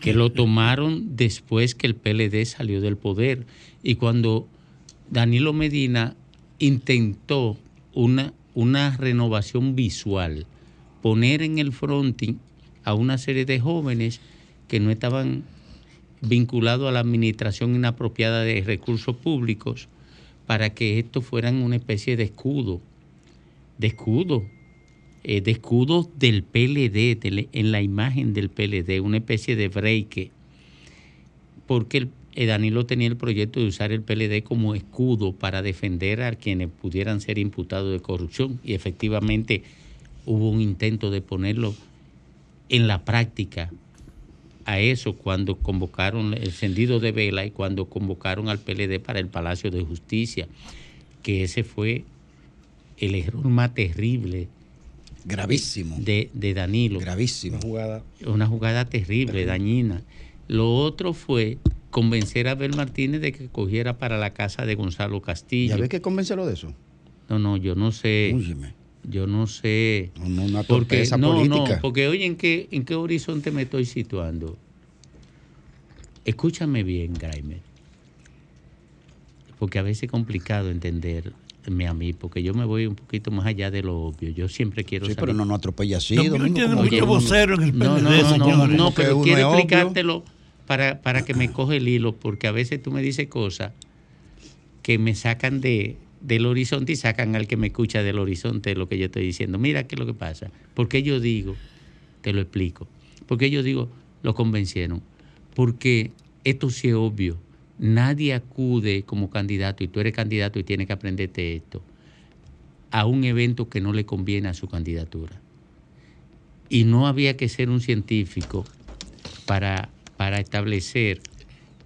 que lo tomaron después que el PLD salió del poder. Y cuando Danilo Medina intentó una, una renovación visual, poner en el fronting a una serie de jóvenes que no estaban vinculados a la administración inapropiada de recursos públicos, para que esto fueran una especie de escudo, de escudo eh, de escudo del PLD, en la imagen del PLD, una especie de break, porque el, Danilo tenía el proyecto de usar el PLD como escudo para defender a quienes pudieran ser imputados de corrupción y efectivamente hubo un intento de ponerlo en la práctica a eso cuando convocaron el encendido de vela y cuando convocaron al PLD para el Palacio de Justicia, que ese fue el error más terrible Gravísimo. De, Danilo. Gravísimo. Una jugada, una jugada terrible, dañina. Lo otro fue convencer a Abel Martínez de que cogiera para la casa de Gonzalo Castillo. ¿Ya ves que convencerlo de eso? No, no, yo no sé. Yo no sé. No, no, una porque, no, política. No, porque oye, ¿en qué, ¿en qué horizonte me estoy situando? Escúchame bien, Graimer. Porque a veces es complicado entender a mí, porque yo me voy un poquito más allá de lo obvio. Yo siempre quiero sí, pero no nos atropella así. No, tiene mucho vocero en el PLD, no, no, no, pero quiero explicártelo para, para que me coge el hilo, porque a veces tú me dices cosas que me sacan de, del horizonte y sacan al que me escucha del horizonte lo que yo estoy diciendo. Mira qué es lo que pasa. Porque yo digo, te lo explico, porque yo digo, lo convencieron. Porque esto sí es obvio. Nadie acude como candidato, y tú eres candidato y tienes que aprenderte esto, a un evento que no le conviene a su candidatura. Y no había que ser un científico para, para establecer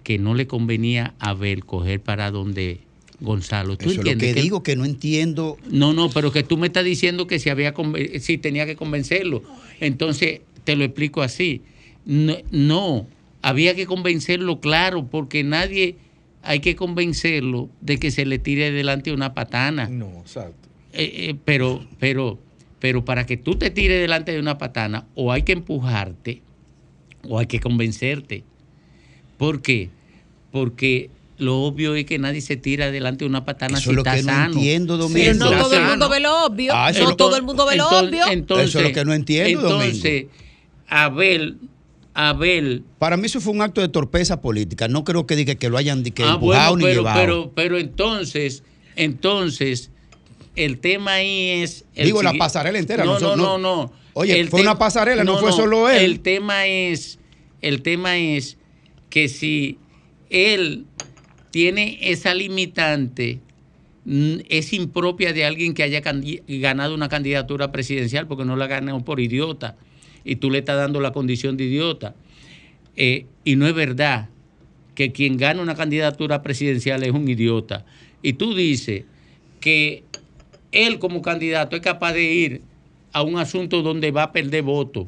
que no le convenía a Abel coger para donde Gonzalo. ¿Tú Eso es lo que, digo, que no entiendo. No, no, pero que tú me estás diciendo que si, había si tenía que convencerlo. Entonces, te lo explico así. No, no, había que convencerlo, claro, porque nadie hay que convencerlo de que se le tire delante una patana. No, exacto. Eh, eh, pero, pero, pero para que tú te tires delante de una patana, o hay que empujarte, o hay que convencerte. ¿Por qué? Porque lo obvio es que nadie se tira delante de una patana Eso si es lo está que sano. no entiendo, Domingo. Pero no todo el mundo ve lo obvio. Ah, eso no lo- todo el mundo ve lo Entonces- obvio. entonces- Eso es lo que no entiendo, Entonces, Abel, Abel. Para mí eso fue un acto de torpeza política. No creo que diga que lo hayan que Ah, empujado bueno, ni pero, llevado. pero, pero entonces, entonces, el tema ahí es. el Digo, la pasarela entera, no, no, no- no. Oye, fue una pasarela, no fue solo él. El tema es, el tema es que si él tiene esa limitante, es impropia de alguien que haya ganado una candidatura presidencial porque no la ganó por idiota y tú le estás dando la condición de idiota. Eh, y no es verdad que quien gana una candidatura presidencial es un idiota. Y tú dices que él como candidato es capaz de ir a un asunto donde va a perder votos,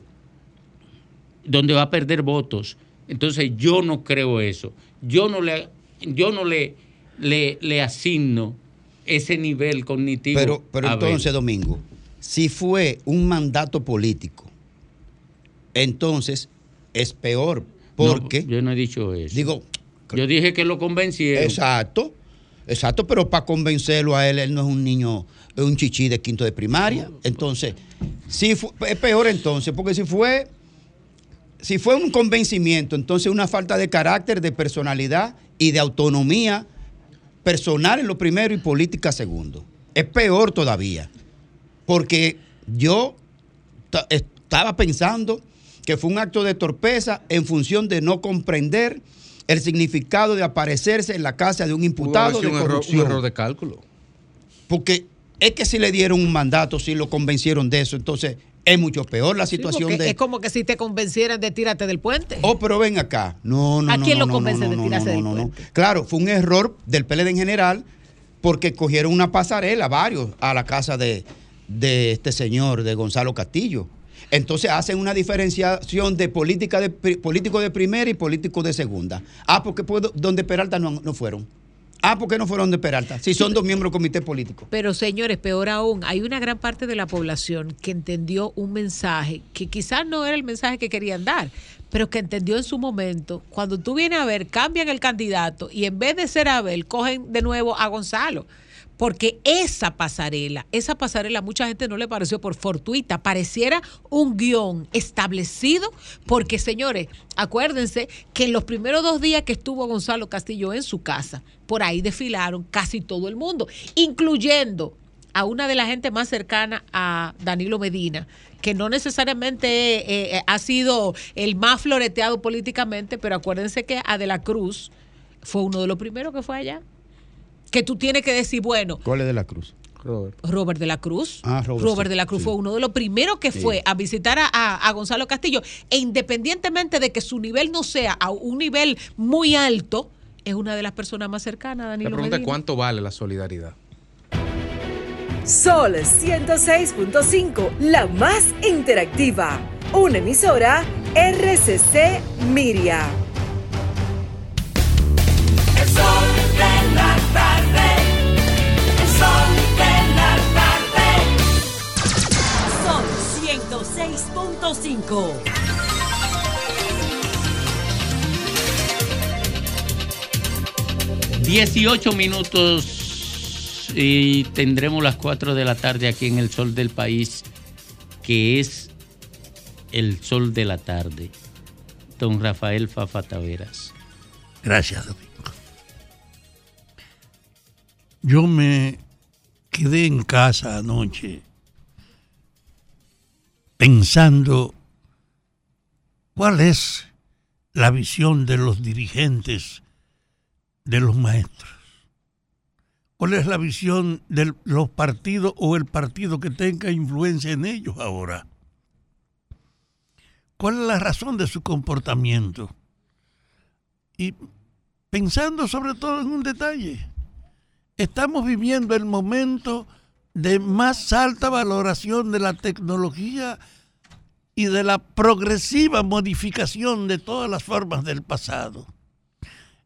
donde va a perder votos. Entonces yo no creo eso. Yo no le, yo no le, le, le asigno ese nivel cognitivo. Pero, pero a entonces, Domingo, si fue un mandato político, entonces es peor. Porque. yo no he dicho eso. Digo. Yo dije que lo convencieron. Exacto. Exacto, pero para convencerlo a él, él no es un niño, es un chichi de quinto de primaria. Entonces, si fu- es peor entonces, porque si fue, si fue un convencimiento, entonces una falta de carácter, de personalidad y de autonomía personal en lo primero y política segundo. Es peor todavía, porque yo ta- estaba pensando que fue un acto de torpeza en función de no comprender el significado de aparecerse en la casa de un imputado de un, error, corrupción. un error de cálculo. Porque es que si le dieron un mandato, si lo convencieron de eso, entonces es mucho peor la Sí, situación de... Es como que si te convencieran de tírate del puente. Oh, pero ven acá. No, no, ¿A no, quién no, lo convence no, de tirarse no, del no, no. puente? Claro, fue un error del PLD en general porque cogieron una pasarela, varios, a la casa de, de este señor, de Gonzalo Castillo. Entonces hacen una diferenciación de política de político de primera y político de segunda. Ah, porque puedo, donde Peralta no, no fueron. Ah, ¿por qué no fueron de Peralta? Si son dos miembros del comité político. Pero señores, peor aún, hay una gran parte de la población que entendió un mensaje que quizás no era el mensaje que querían dar, pero que entendió en su momento. Cuando tú vienes a ver, cambian el candidato y en vez de ser Abel, cogen de nuevo a Gonzalo. Porque esa pasarela, esa pasarela mucha gente no le pareció por fortuita, pareciera un guion establecido, porque señores, acuérdense que en los primeros dos días que estuvo Gonzalo Castillo en su casa, por ahí desfilaron casi todo el mundo, incluyendo a una de la gente más cercana a Danilo Medina, que no necesariamente eh, eh, ha sido el más floreteado políticamente, pero acuérdense que a De la Cruz fue uno de los primeros que fue allá. Que tú tienes que decir, bueno, ¿Cuál es de la Cruz? Robert de la Cruz. Ah, Robert, sí, de la Cruz sí. fue uno de los primeros que Sí. fue a visitar a, a- a Gonzalo Castillo. E independientemente de que su nivel no sea a un nivel muy alto, es una de las personas más cercanas a La Danilo pregunta es Medina. cuánto vale la solidaridad. Sol 106.5, la más interactiva. Una emisora RCC Miria. El sol Dieciocho minutos y tendremos las cuatro de la tarde aquí en el sol del país, que es el sol de la tarde. Don Rafael Fafa Taveras. Gracias, Domingo. Yo me quedé en casa anoche pensando cuál es la visión de los dirigentes de los maestros. ¿Cuál es la visión de los partidos o el partido que tenga influencia en ellos ahora? ¿Cuál es la razón de su comportamiento? Y pensando sobre todo en un detalle, estamos viviendo el momento de más alta valoración de la tecnología y de la progresiva modificación de todas las formas del pasado.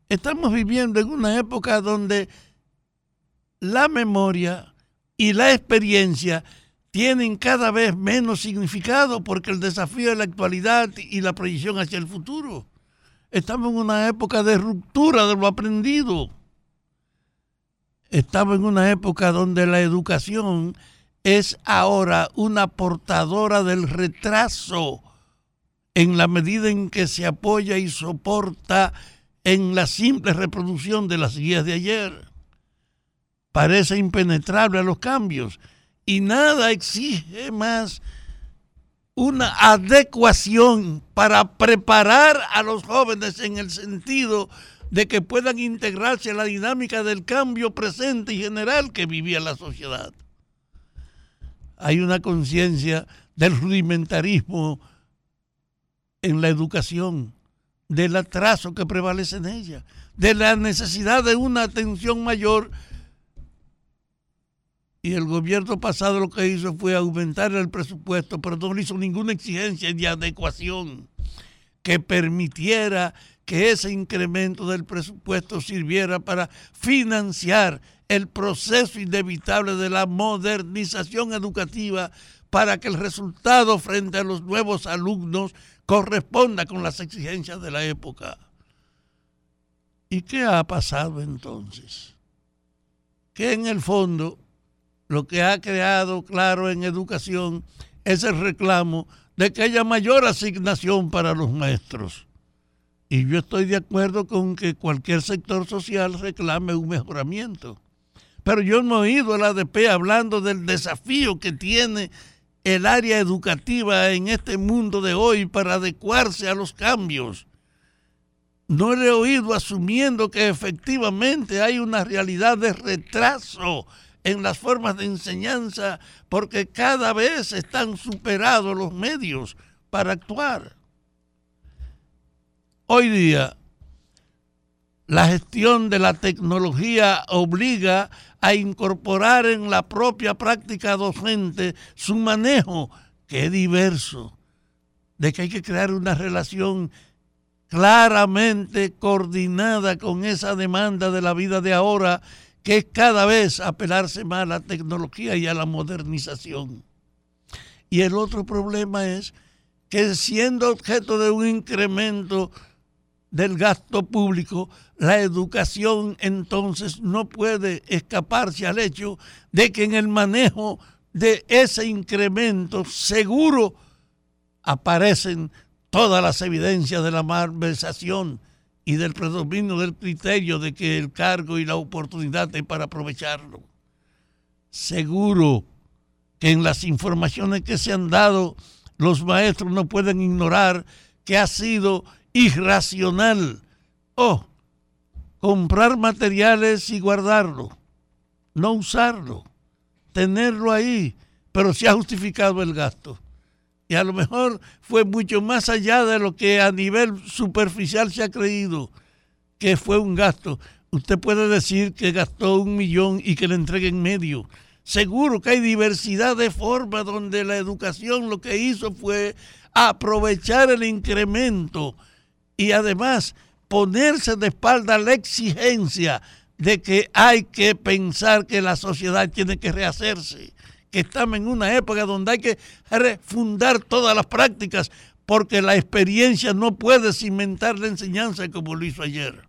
Estamos viviendo en una época donde la memoria y la experiencia tienen cada vez menos significado porque el desafío de la actualidad y la proyección hacia el futuro. Estamos en una época de ruptura de lo aprendido. Estamos en una época donde la educación es ahora una portadora del retraso en la medida en que se apoya y soporta en la simple reproducción de las guías de ayer. Parece impenetrable a los cambios y nada exige más una adecuación para preparar a los jóvenes en el sentido de que puedan integrarse a la dinámica del cambio presente y general que vivía la sociedad. Hay una conciencia del rudimentarismo en la educación, del atraso que prevalece en ella, de la necesidad de una atención mayor. Y el gobierno pasado lo que hizo fue aumentar el presupuesto, pero no hizo ninguna exigencia de adecuación que permitiera que ese incremento del presupuesto sirviera para financiar el proceso inevitable de la modernización educativa para que el resultado frente a los nuevos alumnos corresponda con las exigencias de la época. ¿Y qué ha pasado entonces? Que en el fondo lo que ha creado claro en educación es el reclamo de que haya mayor asignación para los maestros. Y yo estoy de acuerdo con que cualquier sector social reclame un mejoramiento. Pero yo no he oído a la ADP hablando del desafío que tiene el área educativa en este mundo de hoy para adecuarse a los cambios. No le he oído asumiendo que efectivamente hay una realidad de retraso en las formas de enseñanza porque cada vez están superados los medios para actuar. Hoy día, la gestión de la tecnología obliga a incorporar en la propia práctica docente su manejo, que es diverso, de que hay que crear una relación claramente coordinada con esa demanda de la vida de ahora, que es cada vez apelarse más a la tecnología y a la modernización. Y el otro problema es que siendo objeto de un incremento del gasto público, la educación entonces no puede escaparse al hecho de que en el manejo de ese incremento seguro aparecen todas las evidencias de la malversación y del predominio del criterio de que el cargo y la oportunidad es para aprovecharlo. Seguro que en las informaciones que se han dado los maestros no pueden ignorar que ha sido irracional. O comprar materiales y guardarlo, no usarlo, tenerlo ahí, pero se ha justificado el gasto. Y a lo mejor fue mucho más allá de lo que a nivel superficial se ha creído que fue un gasto. Usted puede decir que gastó un millón y que le entreguen medio. Seguro que hay diversidad de formas donde la educación lo que hizo fue aprovechar el incremento y además ponerse de espalda la exigencia de que hay que pensar que la sociedad tiene que rehacerse, que estamos en una época donde hay que refundar todas las prácticas porque la experiencia no puede cimentar la enseñanza como lo hizo ayer.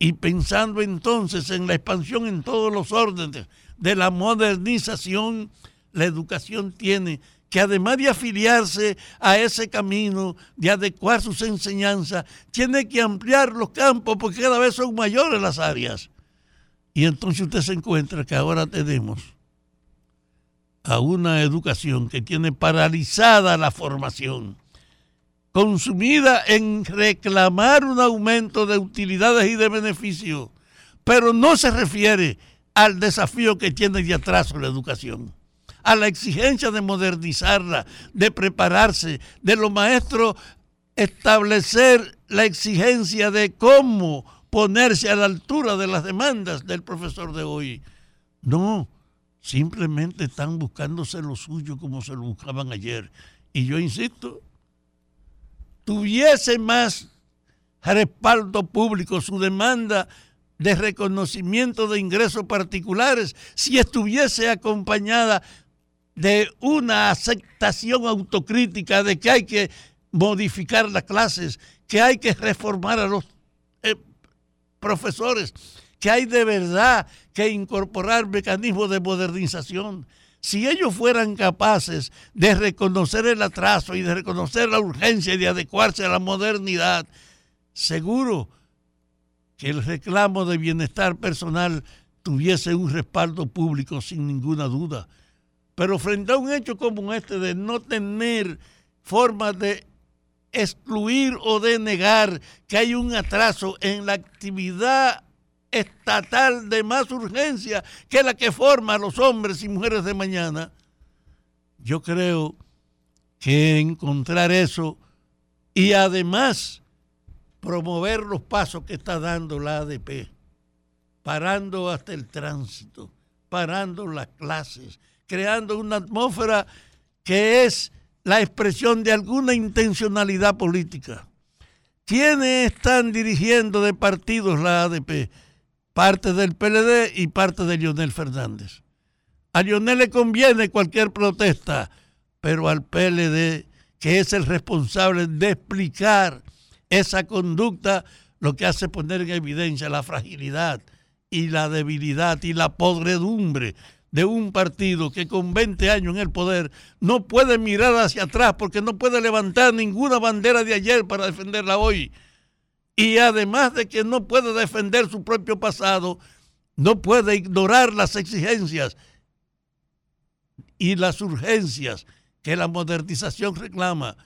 Y pensando entonces en la expansión en todos los órdenes de la modernización, la educación tiene que además de afiliarse a ese camino, de adecuar sus enseñanzas, tiene que ampliar los campos porque cada vez son mayores las áreas. Y entonces usted se encuentra que ahora tenemos a una educación que tiene paralizada la formación, consumida en reclamar un aumento de utilidades y de beneficios, pero no se refiere al desafío que tiene de atraso la educación, a la exigencia de modernizarla, de prepararse, de los maestros establecer la exigencia de cómo ponerse a la altura de las demandas del profesor de hoy. No, simplemente están buscándose lo suyo como se lo buscaban ayer. Y yo insisto, tuviese más respaldo público su demanda de reconocimiento de ingresos particulares si estuviese acompañada de una aceptación autocrítica de que hay que modificar las clases, que hay que reformar a los eh, profesores, que hay de verdad que incorporar mecanismos de modernización. Si ellos fueran capaces de reconocer el atraso y de reconocer la urgencia y de adecuarse a la modernidad, seguro que el reclamo de bienestar personal tuviese un respaldo público sin ninguna duda. Pero frente a un hecho como este de no tener formas de excluir o de negar que hay un atraso en la actividad estatal de más urgencia que la que forma a los hombres y mujeres de mañana, yo creo que encontrar eso y además promover los pasos que está dando la ADP, parando hasta el tránsito, parando las clases, creando una atmósfera que es la expresión de alguna intencionalidad política. ¿Quiénes están dirigiendo de partidos la ADP? Parte del PLD y parte de Lionel Fernández. A Lionel le conviene cualquier protesta, pero al PLD, que es el responsable de explicar esa conducta, lo que hace poner en evidencia la fragilidad y la debilidad y la podredumbre de un partido que con 20 años en el poder no puede mirar hacia atrás porque no puede levantar ninguna bandera de ayer para defenderla hoy. Y además de que no puede defender su propio pasado, no puede ignorar las exigencias y las urgencias que la modernización reclama.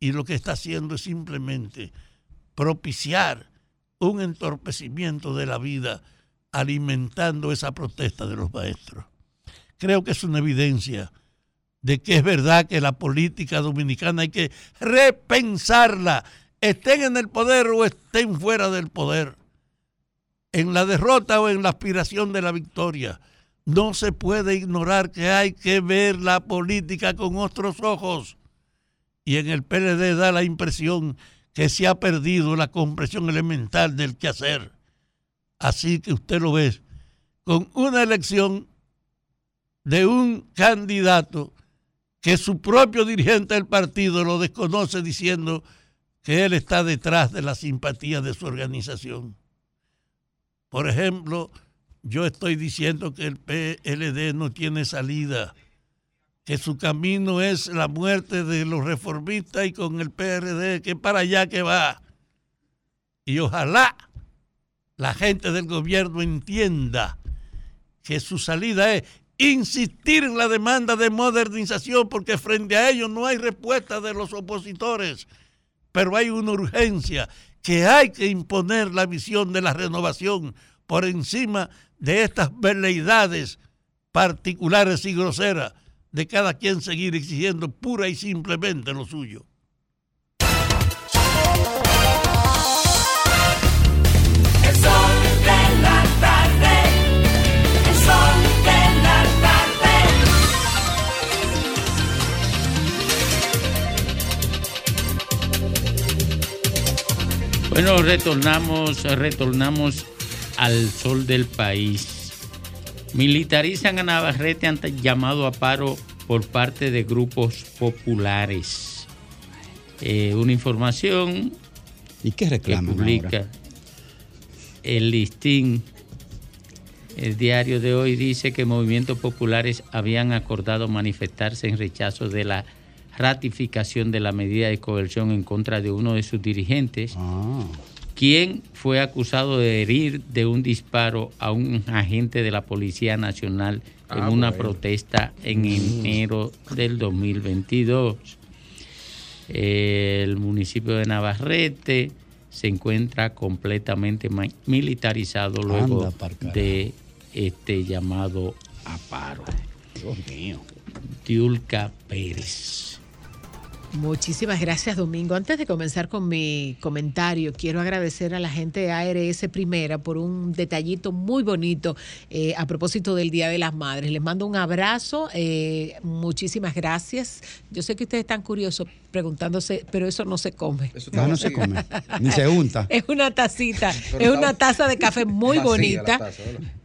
Y lo que está haciendo es simplemente propiciar un entorpecimiento de la vida alimentando esa protesta de los maestros creo que es una evidencia de que es verdad que la política dominicana hay que repensarla, estén en el poder o estén fuera del poder, en la derrota o en la aspiración de la victoria. No se puede ignorar que hay que ver la política con otros ojos. Y en el PLD da la impresión que se ha perdido la comprensión elemental del quehacer. Así que usted lo ve, con una elección de un candidato que su propio dirigente del partido lo desconoce diciendo que él está detrás de la simpatía de su organización. Por ejemplo, yo estoy diciendo que el PLD no tiene salida, que su camino es la muerte de los reformistas y con el PRD, que para allá que va. Y ojalá la gente del gobierno entienda que su salida es insistir en la demanda de modernización porque frente a ello no hay respuesta de los opositores, pero hay una urgencia que hay que imponer la visión de la renovación por encima de estas veleidades particulares y groseras de cada quien seguir exigiendo pura y simplemente lo suyo. Bueno, retornamos, retornamos al sol del país. Militarizan a Navarrete ante llamado a paro por parte de grupos populares. Eh, una información ¿Y qué reclama? publica el listín. El diario de hoy dice que movimientos populares habían acordado manifestarse en rechazo de la ratificación de la medida de coerción en contra de uno de sus dirigentes. quien fue acusado de herir de un disparo a un agente de la Policía Nacional en Ah, una bueno. protesta en enero del 2022. El municipio de Navarrete se encuentra completamente militarizado luego de este llamado a paro. Dios mío. Diulca Pérez. Muchísimas gracias, Domingo. Antes de comenzar con mi comentario, quiero agradecer a la gente de ARS Primera por un detallito muy bonito eh, a propósito del Día de las Madres. Les mando un abrazo, eh, muchísimas gracias. Yo sé que ustedes están curiosos preguntándose, pero eso no se come. No, no se come. Ni se unta. *laughs* Es una tacita, Pero es una taza de café muy Vacía bonita.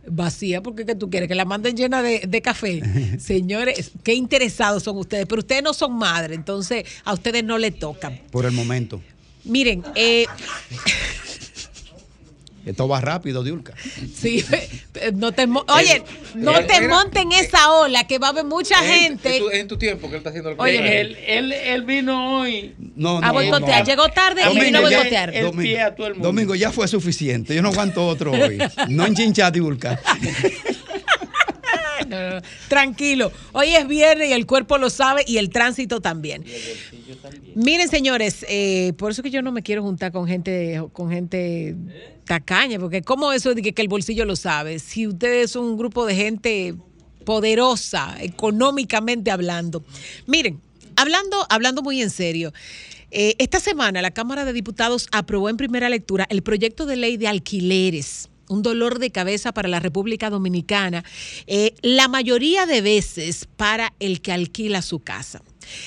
Vacía, porque que tú quieres que la manden llena de, de café. *laughs* Señores, qué interesados son ustedes, pero ustedes no son madres, entonces a ustedes no le tocan. Por el momento. Miren, eh, *laughs* Esto va rápido, Diulca. sí, *laughs* eh, no te, oye, no te monten esa ola, que va a haber mucha gente. Es, tu, es en tu tiempo que él está haciendo el Oye, él, él, él vino hoy. No, a boicotear. Llegó tarde y vino a ya- boicotear. Domingo, Domingo, ya fue suficiente. Yo no aguanto otro hoy. *laughs* No enchinchar, Diulca. No, no, no. Tranquilo. Hoy es viernes y el cuerpo lo sabe y el tránsito también. Miren, señores, eh, por eso que yo no me quiero juntar con gente, con gente tacaña, porque como eso de que, que el bolsillo lo sabe. Si ustedes son un grupo de gente poderosa, económicamente hablando. Miren, hablando, hablando muy en serio. eh, esta semana la Cámara de Diputados aprobó en primera lectura el proyecto de ley de alquileres un dolor de cabeza para la República Dominicana, eh, la mayoría de veces para el que alquila su casa.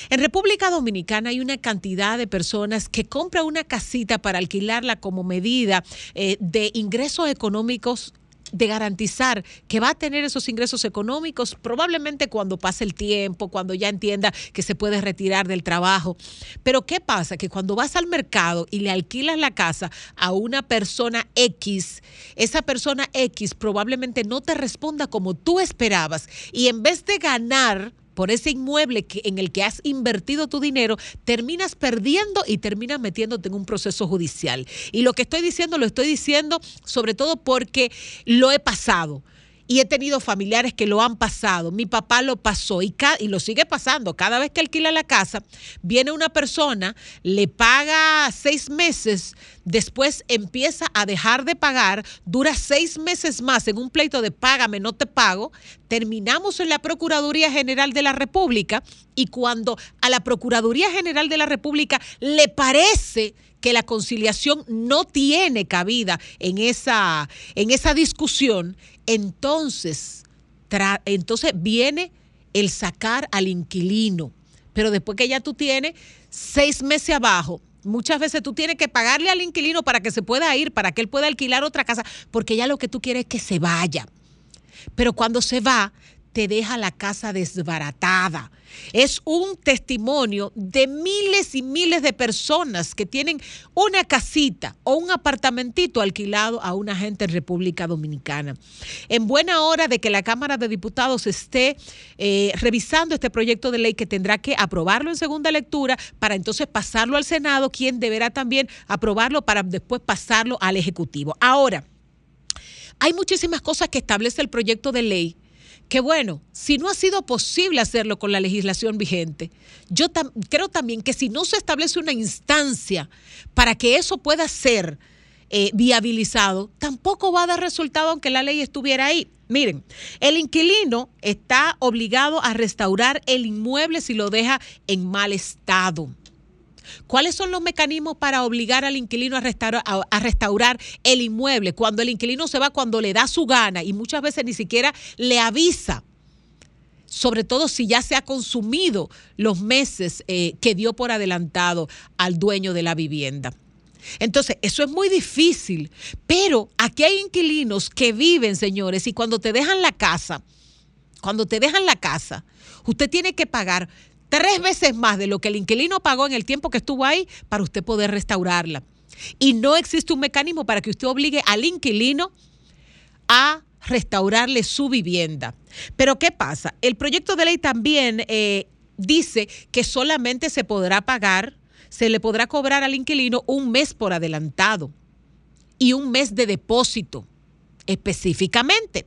En República Dominicana hay una cantidad de personas que compran una casita para alquilarla como medida eh, de ingresos económicos de garantizar que va a tener esos ingresos económicos probablemente cuando pase el tiempo, cuando ya entienda que se puede retirar del trabajo. Pero ¿qué pasa? Que cuando vas al mercado y le alquilas la casa a una persona X, esa persona X probablemente no te responda como tú esperabas y en vez de ganar por ese inmueble que, en el que has invertido tu dinero, terminas perdiendo y terminas metiéndote en un proceso judicial. Y lo que estoy diciendo, lo estoy diciendo sobre todo porque lo he pasado. Y he tenido familiares que lo han pasado. Mi papá lo pasó y, y lo sigue pasando. Cada vez que alquila la casa, viene una persona, le paga seis meses, después empieza a dejar de pagar, dura seis meses más en un pleito de págame, no te pago. Terminamos en la Procuraduría General de la República y cuando a la Procuraduría General de la República le parece que la conciliación no tiene cabida en esa, en esa discusión, entonces, tra- entonces viene el sacar al inquilino. Pero después que ya tú tienes seis meses abajo, muchas veces tú tienes que pagarle al inquilino para que se pueda ir, para que él pueda alquilar otra casa, porque ya lo que tú quieres es que se vaya. Pero cuando se va, te deja la casa desbaratada. Es un testimonio de miles y miles de personas que tienen una casita o un apartamentito alquilado a una gente en República Dominicana. En buena hora de que la Cámara de Diputados esté eh, revisando este proyecto de ley que tendrá que aprobarlo en segunda lectura para entonces pasarlo al Senado, quien deberá también aprobarlo para después pasarlo al Ejecutivo. Ahora, hay muchísimas cosas que establece el proyecto de ley que bueno, si no ha sido posible hacerlo con la legislación vigente, yo creo también que si no se establece una instancia para que eso pueda ser eh, viabilizado, tampoco va a dar resultado aunque la ley estuviera ahí. Miren, el inquilino está obligado a restaurar el inmueble si lo deja en mal estado. ¿Cuáles son los mecanismos para obligar al inquilino a restaurar, el inmueble? Cuando el inquilino se va, cuando le da su gana y muchas veces ni siquiera le avisa, sobre todo si ya se ha consumido los meses eh, que dio por adelantado al dueño de la vivienda. Entonces, eso es muy difícil, pero aquí hay inquilinos que viven, señores, y cuando te dejan la casa, cuando te dejan la casa, usted tiene que pagar tres veces más de lo que el inquilino pagó en el tiempo que estuvo ahí para usted poder restaurarla. Y no existe un mecanismo para que usted obligue al inquilino a restaurarle su vivienda. Pero ¿qué pasa? El proyecto de ley también eh, dice que solamente se podrá pagar, se le podrá cobrar al inquilino un mes por adelantado. y un mes de depósito específicamente.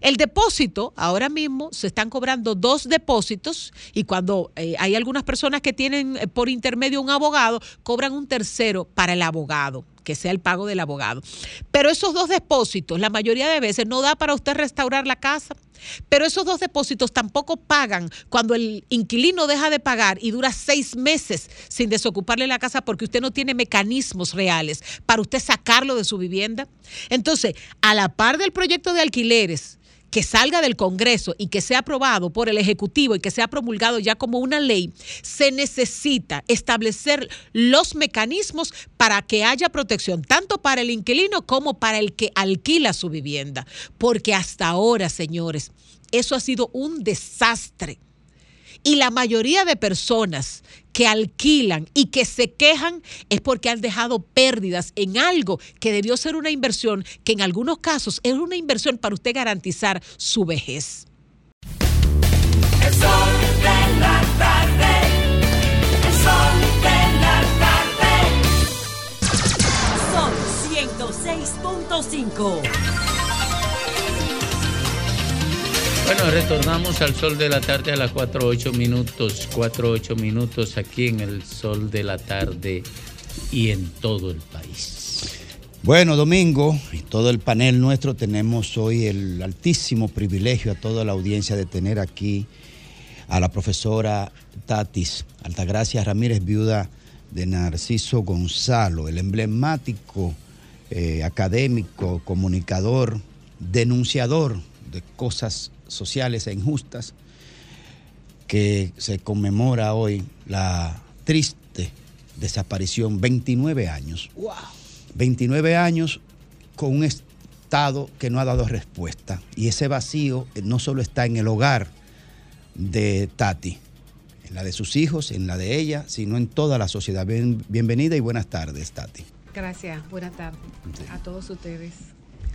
El depósito, ahora mismo se están cobrando dos depósitos y cuando eh, hay algunas personas que tienen eh, por intermedio un abogado, cobran un tercero para el abogado que sea el pago del abogado. Pero esos dos depósitos, la mayoría de veces, no da para usted restaurar la casa. Pero esos dos depósitos tampoco pagan cuando el inquilino deja de pagar y dura seis meses sin desocuparle la casa porque usted no tiene mecanismos reales para usted sacarlo de su vivienda. Entonces, a la par del proyecto de alquileres, que salga del Congreso y que sea aprobado por el Ejecutivo y que sea promulgado ya como una ley, se necesita establecer los mecanismos para que haya protección tanto para el inquilino como para el que alquila su vivienda. Porque hasta ahora, señores, eso ha sido un desastre. Y la mayoría de personas que alquilan y que se quejan es porque han dejado pérdidas en algo que debió ser una inversión, que en algunos casos es una inversión para usted garantizar su vejez. El sol de la tarde. El sol de la tarde. Son 106.5. Bueno, retornamos al sol de la tarde a las 4.8 minutos, 4.8 minutos aquí en el sol de la tarde y en todo el país. Bueno, Domingo y todo el panel nuestro tenemos hoy el altísimo privilegio a toda la audiencia de tener aquí a la profesora Tatis Altagracia Ramírez, viuda de Narciso Gonzalo, el emblemático eh, académico, comunicador, denunciador de cosas sociales e injustas, que se conmemora hoy la triste desaparición, 29 años. 29 años con un Estado que no ha dado respuesta. Y ese vacío eh, no solo está en el hogar de Tati, en la de sus hijos, en la de ella, sino en toda la sociedad. Bien- bienvenida y buenas tardes, Tati. Gracias, buenas tardes a todos ustedes.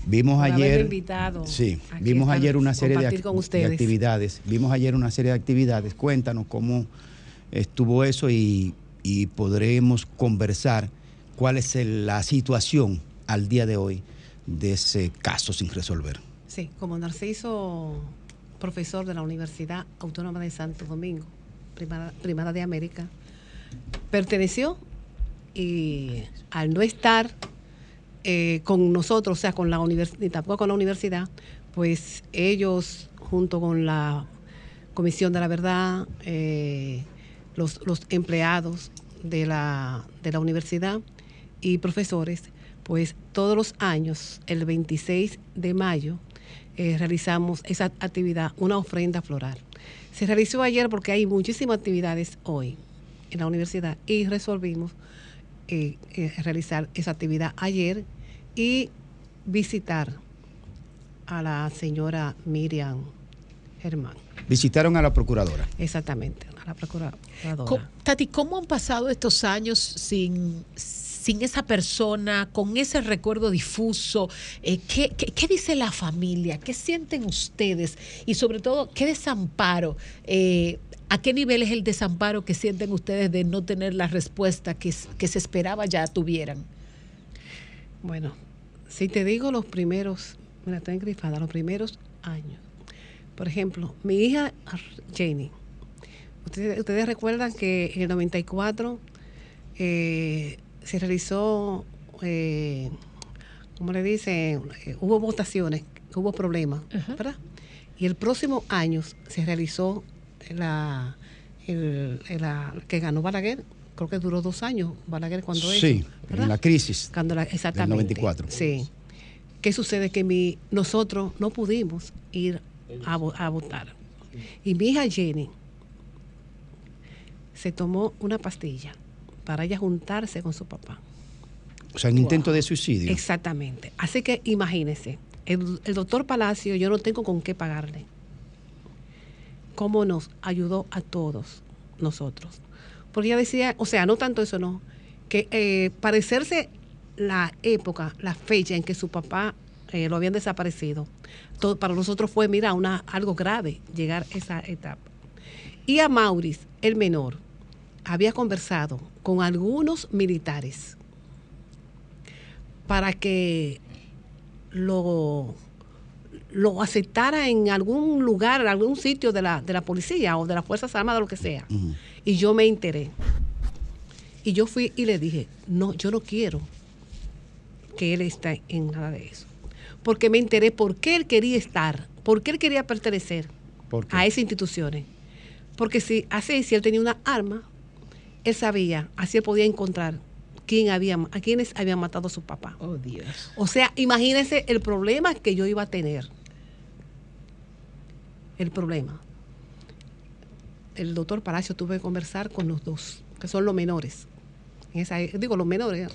Vimos por ayer. invitado Sí, vimos ayer una serie de, act- de actividades. Vimos ayer una serie de actividades. Cuéntanos cómo estuvo eso y, y podremos conversar cuál es el- la situación al día de hoy de ese caso sin resolver. Sí, como Narciso, profesor de la Universidad Autónoma de Santo Domingo, primera, primera de América, perteneció y al no estar eh, con nosotros, o sea, con la universidad, ni tampoco con la universidad, pues ellos, junto con la Comisión de la Verdad, eh, los, empleados de la, de la universidad y profesores, pues todos los años, el 26 de mayo, eh, realizamos esa actividad, una ofrenda floral. Se realizó ayer porque hay muchísimas actividades hoy en la universidad y resolvimos realizar esa actividad ayer y visitar a la señora Miriam Germán. Visitaron a la procuradora. Exactamente, a la procuradora. Tati, ¿cómo han pasado estos años sin, sin esa persona, con ese recuerdo difuso? Eh, ¿qué, qué, qué dice la familia? ¿Qué sienten ustedes? Y sobre todo, ¿qué desamparo? Eh, ¿A qué nivel es el desamparo que sienten ustedes de no tener la respuesta que, que se esperaba ya tuvieran? Bueno, si te digo los primeros, mira, está engrifada, los primeros años. Por ejemplo, mi hija ustedes, ustedes recuerdan que en el 94 eh, se realizó, eh, ¿cómo le dicen? Eh, hubo votaciones, hubo problemas, ¿verdad? Y el próximo año se realizó la, el- la que ganó Balaguer, creo que duró dos años Balaguer cuando Sí, en la crisis Cuando la- del exactamente. 94. Sí. ¿Qué sucede? Que mi, nosotros no pudimos ir a, vo- a votar. Y mi hija Jenny se tomó una pastilla para ella juntarse con su papá. O sea, un intento de suicidio. Exactamente. Así que imagínese, el, el doctor Palacio, yo no tengo con qué pagarle. ¿Cómo nos ayudó a todos nosotros? Porque ella decía, o sea, no tanto eso, no, que eh, parecerse la época, la fecha en que su papá eh, lo habían desaparecido, todo, para nosotros fue, mira, una, algo grave llegar a esa etapa. Y a Maurice, el menor, había conversado con algunos militares para que lo, lo aceptara en algún lugar, en algún sitio de la, de la policía o de las Fuerzas Armadas, lo que sea. Y yo me enteré. Y yo fui y le dije, no, yo no quiero que él esté en nada de eso. Porque me enteré por qué él quería estar, por qué él quería pertenecer a esas instituciones. Porque si así, si él tenía una arma, él sabía, así él podía encontrar quién había, a quienes habían matado a su papá. Oh, Dios. O sea, imagínense el problema que yo iba a tener. El problema. El doctor Palacio tuve que conversar con los dos, que son los menores. Digo, los menores,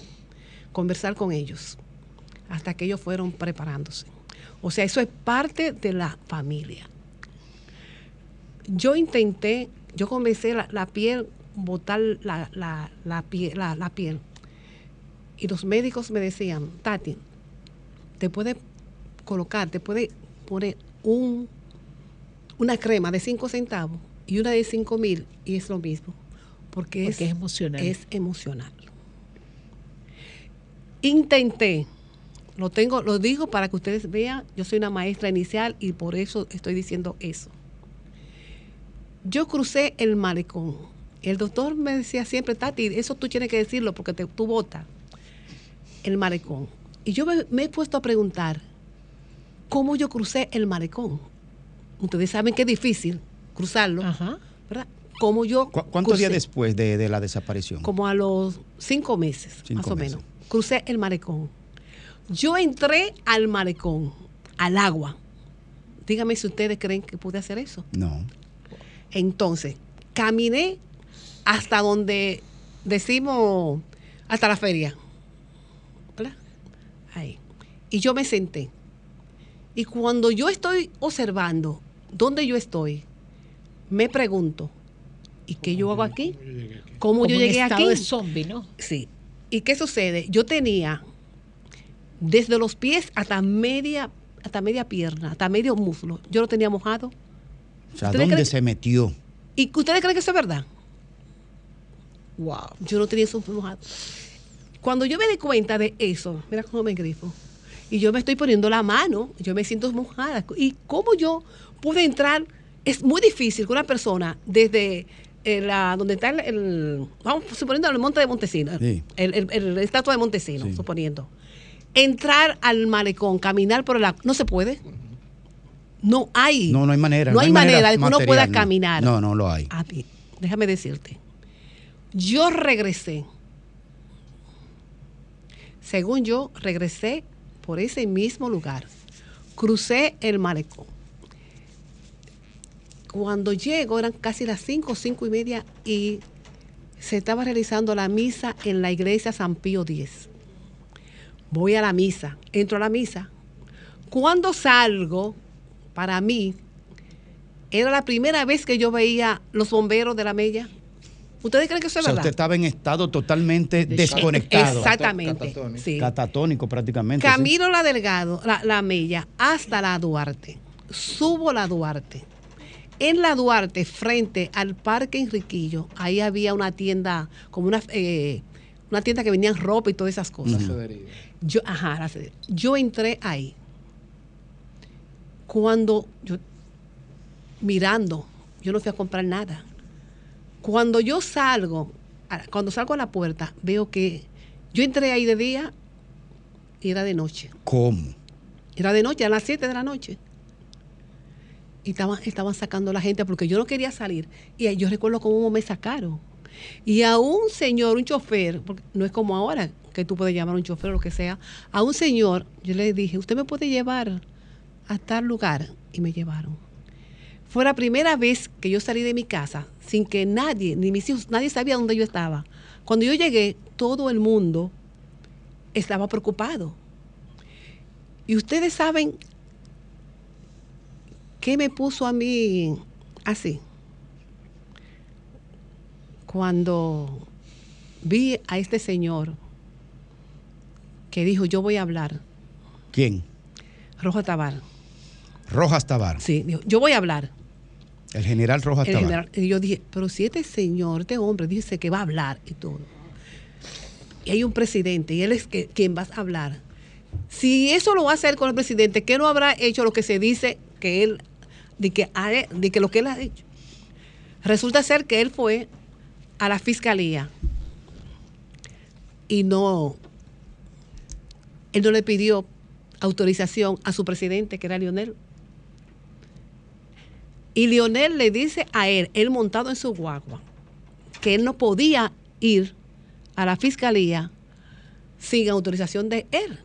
conversar con ellos, hasta que ellos fueron preparándose. O sea, eso es parte de la familia. Yo intenté, yo comencé la, la piel, botar la, la- la- la piel. Y los médicos me decían, Tati, te puede colocar, te puede poner un, una crema de 5 centavos y una de 5 mil y es lo mismo. Porque, Porque es emocional. Es emocional. Intenté, lo tengo, lo digo para que ustedes vean, yo soy una maestra inicial y por eso estoy diciendo eso. Yo crucé el malecón. El doctor me decía siempre, Tati, eso tú tienes que decirlo porque te, tú votas el malecón. Y yo me, me he puesto a preguntar, ¿cómo yo crucé el malecón? Ustedes saben que es difícil cruzarlo, ¿verdad? ¿Cómo yo ¿Cu- ¿Cuántos días después de, de la desaparición? Como a los cinco meses, Cinco más o meses. menos. Crucé el malecón. Yo entré al malecón, al agua. Dígame si ustedes creen que pude hacer eso. No. Entonces, caminé hasta donde decimos, hasta la feria. ¿Verdad? Ahí. Y yo me senté. Y cuando yo estoy observando dónde yo estoy, me pregunto, ¿y qué yo hago aquí? ¿Cómo Como yo un llegué estado aquí? de zombie, ¿no? Sí. ¿Y qué sucede? Yo tenía desde los pies hasta media, hasta media pierna, hasta medio muslo. Yo lo tenía mojado. O sea, ¿Ustedes ¿dónde creen- se metió? ¿Y ustedes creen que eso es verdad? Wow. Yo no tenía eso mojado. Cuando yo me di cuenta de eso, mira cómo me grifo. Y yo me estoy poniendo la mano, yo me siento mojada. ¿Y cómo yo pude entrar? Es muy difícil que una persona desde eh, la, donde está el, el- vamos suponiendo el monte de Montesino, Sí. el, el- el estatua de Montesino, suponiendo, entrar al malecón, caminar por el agua, no se puede. No hay. No, no hay manera. No hay manera de que uno pueda no. caminar. No, no lo hay. A ti, déjame decirte. Yo regresé. Según yo, regresé por ese mismo lugar. Crucé el malecón. Cuando llego, eran casi las cinco, cinco y media, y se estaba realizando la misa en la iglesia San Pío X. Voy a la misa, entro a la misa. Cuando salgo, para mí, era la primera vez que yo veía los bomberos de la Mella. ¿Ustedes creen que eso O es sea, verdad? usted estaba en estado totalmente desconectado. Exactamente. Sí. Catatónico prácticamente. ¿sí? Camino la Delgado, la, la Mella, hasta la Duarte. Subo la Duarte. En la Duarte, frente al Parque Enriquillo, ahí había una tienda, como una, eh, una tienda que vendían ropa y todas esas cosas. Yo, ajá, la. Yo entré ahí. Cuando yo, mirando, yo no fui a comprar nada. Cuando yo salgo, cuando salgo a la puerta, veo que yo entré ahí de día y era de noche. ¿Cómo? Era de noche, a las 7 de la noche. Y estaban, estaban sacando a la gente porque yo no quería salir. Y yo recuerdo cómo me sacaron. Y a un señor, un chofer, porque no es como ahora que tú puedes llamar a un chofer o lo que sea, a un señor, yo le dije, ¿usted me puede llevar a tal lugar? Y me llevaron. Fue la primera vez que yo salí de mi casa sin que nadie, ni mis hijos, nadie sabía dónde yo estaba. Cuando yo llegué, todo el mundo estaba preocupado. Y ustedes saben qué me puso a mí así. Cuando vi a este señor que dijo, yo voy a hablar, ¿Quién? Rojo Tabar. Rojas Tabar. Sí, dijo, yo voy a hablar. El general Rojas El Tabar. general- y yo dije, pero si este señor, este hombre dice que va a hablar y todo, y hay un presidente y él es que, quien va a hablar, Si eso lo va a hacer con el presidente, ¿qué no habrá hecho lo que se dice que él, de que, de que lo que él ha dicho? Resulta ser que él fue a la fiscalía y no, él no le pidió autorización a su presidente, que era Lionel. Y Lionel le dice a él, él montado en su guagua, que él no podía ir a la fiscalía sin autorización de él.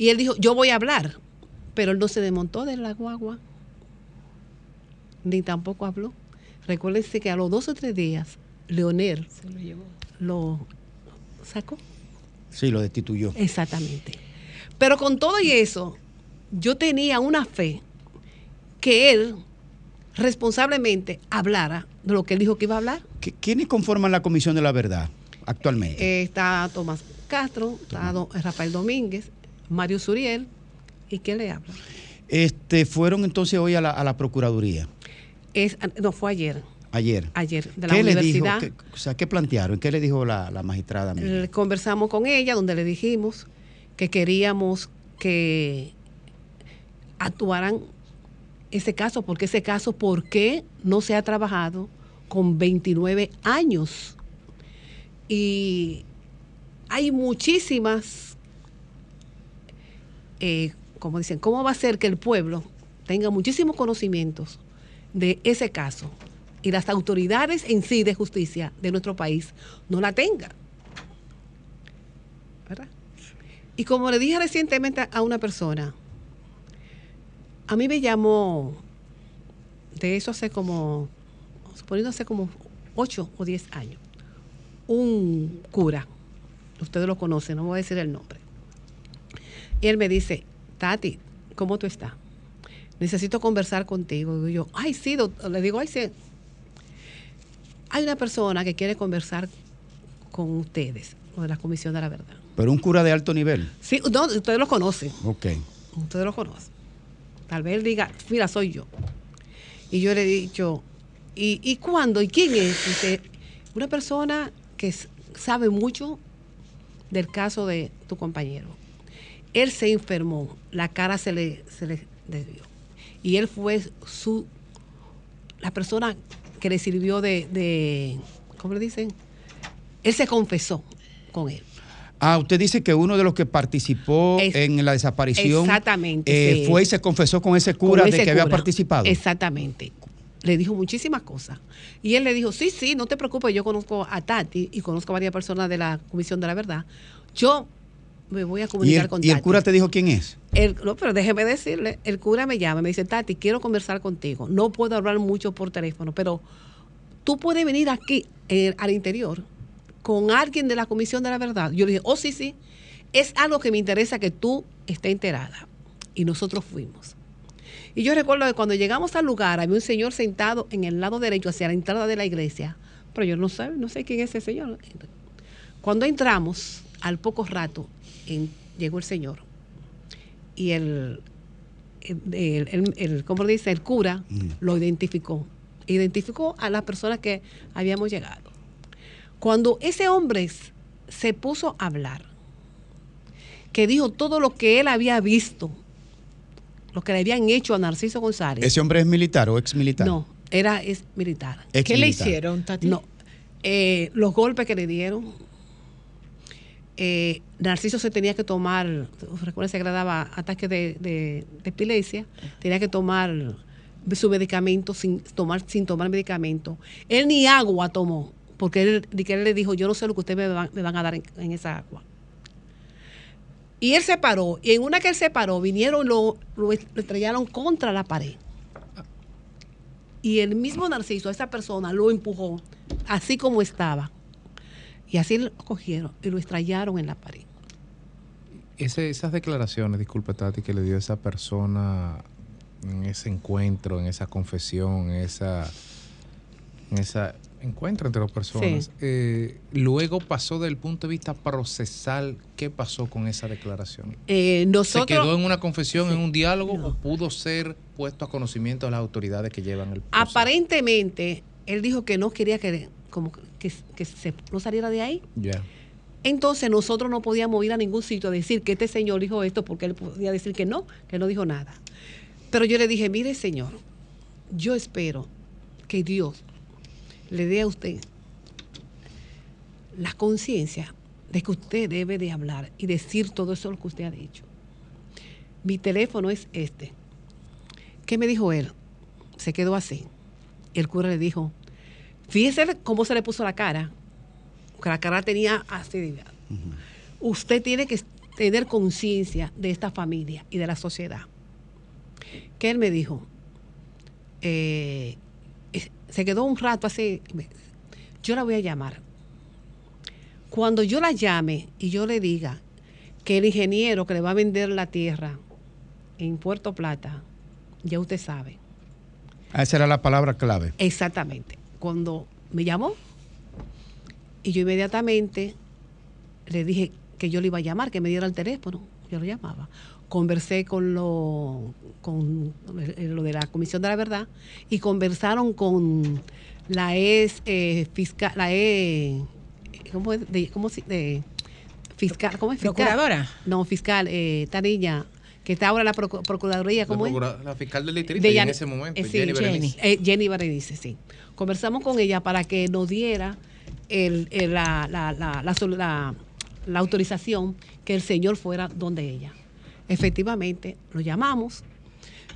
Y él dijo, yo voy a hablar. Pero él no se desmontó de la guagua, ni tampoco habló. Recuérdense que a los dos o tres días, Leonel lo sacó. Sí, lo destituyó. Exactamente. Pero con todo y eso, yo tenía una fe que él responsablemente hablara de lo que él dijo que iba a hablar. ¿Qui- ¿Quiénes conforman la Comisión de la Verdad actualmente? Eh, está Tomás Castro, está Rafael Domínguez, Mario Suriel, ¿y quién le habla? Este, fueron entonces hoy a la, a la Procuraduría, Es, no, fue ayer, ayer. ayer, de la ¿Qué le dijo? universidad. ¿Qué, o sea, ¿qué plantearon? ¿Qué le dijo la, la magistrada? Miriam? Conversamos con ella, donde le dijimos que queríamos que actuaran ese caso, porque ese caso, ¿por qué no se ha trabajado con 29 años? Y hay muchísimas, eh, como dicen, ¿cómo va a ser que el pueblo tenga muchísimos conocimientos de ese caso y las autoridades en sí de justicia de nuestro país no la tengan? ¿Verdad? Y como le dije recientemente a una persona, a mí me llamó, de eso hace como, suponiendo hace como 8 o 10 años, un cura, ustedes lo conocen, no voy a decir el nombre. Y él me dice, Tati, ¿cómo tú estás? Necesito conversar contigo. Y yo, ay, sí, doctor". le digo, ay, sí. Hay una persona que quiere conversar con ustedes, o de la Comisión de la Verdad. Pero un cura de alto nivel. Sí, no, ustedes lo conocen. Ok. Ustedes lo conocen. Tal vez él diga, mira, soy yo. Y yo le he dicho, ¿y, y cuándo? ¿Y quién es? Dice, una persona que sabe mucho del caso de tu compañero. Él se enfermó, la cara se le, se le desvió. Y él fue su, la persona que le sirvió de, de ¿cómo le dicen? Él se confesó con él. Ah, usted dice que uno de los que participó Es- en la desaparición Exactamente, eh, fue y se confesó con ese cura con de que había participado. Exactamente. Le dijo muchísimas cosas. Y él le dijo, sí, sí, no te preocupes, yo conozco a Tati y conozco a varias personas de la Comisión de la Verdad. Yo me voy a Y comunicar el, con y el cura te dijo quién es. El- no, pero déjeme decirle, el cura me llama, me dice, Tati, quiero conversar contigo. No puedo hablar mucho por teléfono, pero tú puedes venir aquí eh, al interior con alguien de la Comisión de la Verdad. Yo le dije, oh, sí, sí, es algo que me interesa que tú estés enterada. Y nosotros fuimos. Y yo recuerdo que cuando llegamos al lugar, había un señor sentado en el lado derecho hacia la entrada de la iglesia, pero yo no sé, no sé quién es ese señor. Cuando entramos, al poco rato, en- llegó el señor y el, el, el- el- el- ¿cómo le dice? El cura lo identificó. Identificó a las personas que habíamos llegado. Cuando ese hombre se puso a hablar, que dijo todo lo que él había visto, lo que le habían hecho a Narciso González. ¿Ese hombre es militar o ex militar? No, era es militar. Ex ¿Qué le hicieron, Tati? No, eh, los golpes que le dieron. Eh, Narciso se tenía que tomar, recuerden que le daba ataques de, epilepsia, tenía que tomar su medicamento sin tomar, sin tomar medicamento. Él ni agua tomó, porque él, él le dijo, yo no sé lo que ustedes me van, a dar en, esa agua. Y él se paró, y en una que él se paró, vinieron, lo, lo estrellaron contra la pared. Y el mismo Narciso, esa persona, lo empujó, así como estaba. Y así lo cogieron y lo estrellaron en la pared. Ese- esas declaraciones, disculpe Tati, que le dio esa persona en ese encuentro, en esa confesión, en esa, en esa encuentro entre las personas, Sí. eh, luego pasó del punto de vista procesal, ¿qué pasó con esa declaración? Eh, nosotros, ¿Se quedó en una confesión, en un diálogo o pudo ser puesto a conocimiento de las autoridades que llevan el proceso? aparentemente, él dijo que no quería que, como que, que se, no saliera de ahí. Entonces nosotros no podíamos ir a ningún sitio a decir que este señor dijo esto porque él podía decir que no, que no dijo nada. Pero yo le dije, mire señor, yo espero que Dios le dé a usted la conciencia de que usted debe de hablar y decir todo eso lo que usted ha dicho. Mi teléfono es este. ¿Qué me dijo él? Se quedó así. El cura le dijo, fíjese cómo se le puso la cara. Que la cara tenía así. Usted tiene que tener conciencia de esta familia y de la sociedad. ¿Qué él me dijo? Eh, eh, se quedó un rato así. Yo la voy a llamar. Cuando yo la llame y yo le diga que el ingeniero que le va a vender la tierra en Puerto Plata, ya usted sabe. Esa era la palabra clave. Exactamente. Cuando me llamó y yo inmediatamente le dije que yo le iba a llamar, que me diera el teléfono, yo lo llamaba. Conversé con lo, con lo de la Comisión de la Verdad y conversaron con la ex eh, fiscal, la ex ¿cómo es? De, ¿cómo, si- de fiscal, ¿cómo es? Fiscal. Procuradora. No, fiscal, eh, esta niña que está ahora en la procu- Procuraduría, La, ¿cómo es? procura- la fiscal del distrito De y en ese momento, eh, sí, Jenny Berenice. Eh, Jenny Berenice, sí. Conversamos con ella para que nos diera el- el- la, autorización que el señor fuera donde ella. Efectivamente, lo llamamos.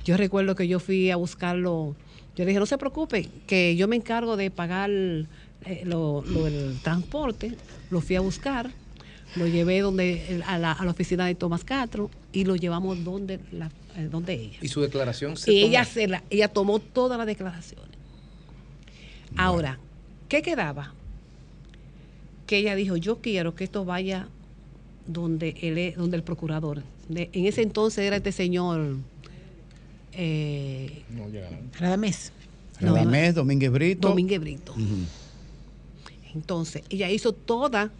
Yo recuerdo que yo fui a buscarlo. Yo le dije, no se preocupe, que yo me encargo de pagar eh, lo, lo- el transporte. Lo fui a buscar, lo llevé donde a, la, a la oficina de Tomás Castro y lo llevamos donde, la, eh, donde ella. Y su declaración se Y tomó. ella, se la, ella tomó todas las declaraciones. Ahora, ¿qué quedaba? Que ella dijo, yo quiero que esto vaya donde él es- donde el procurador. De- en ese entonces era este señor eh, No llegaron. Radamés. No, Radamés, Domínguez Brito. Domínguez Brito. Entonces, ella hizo toda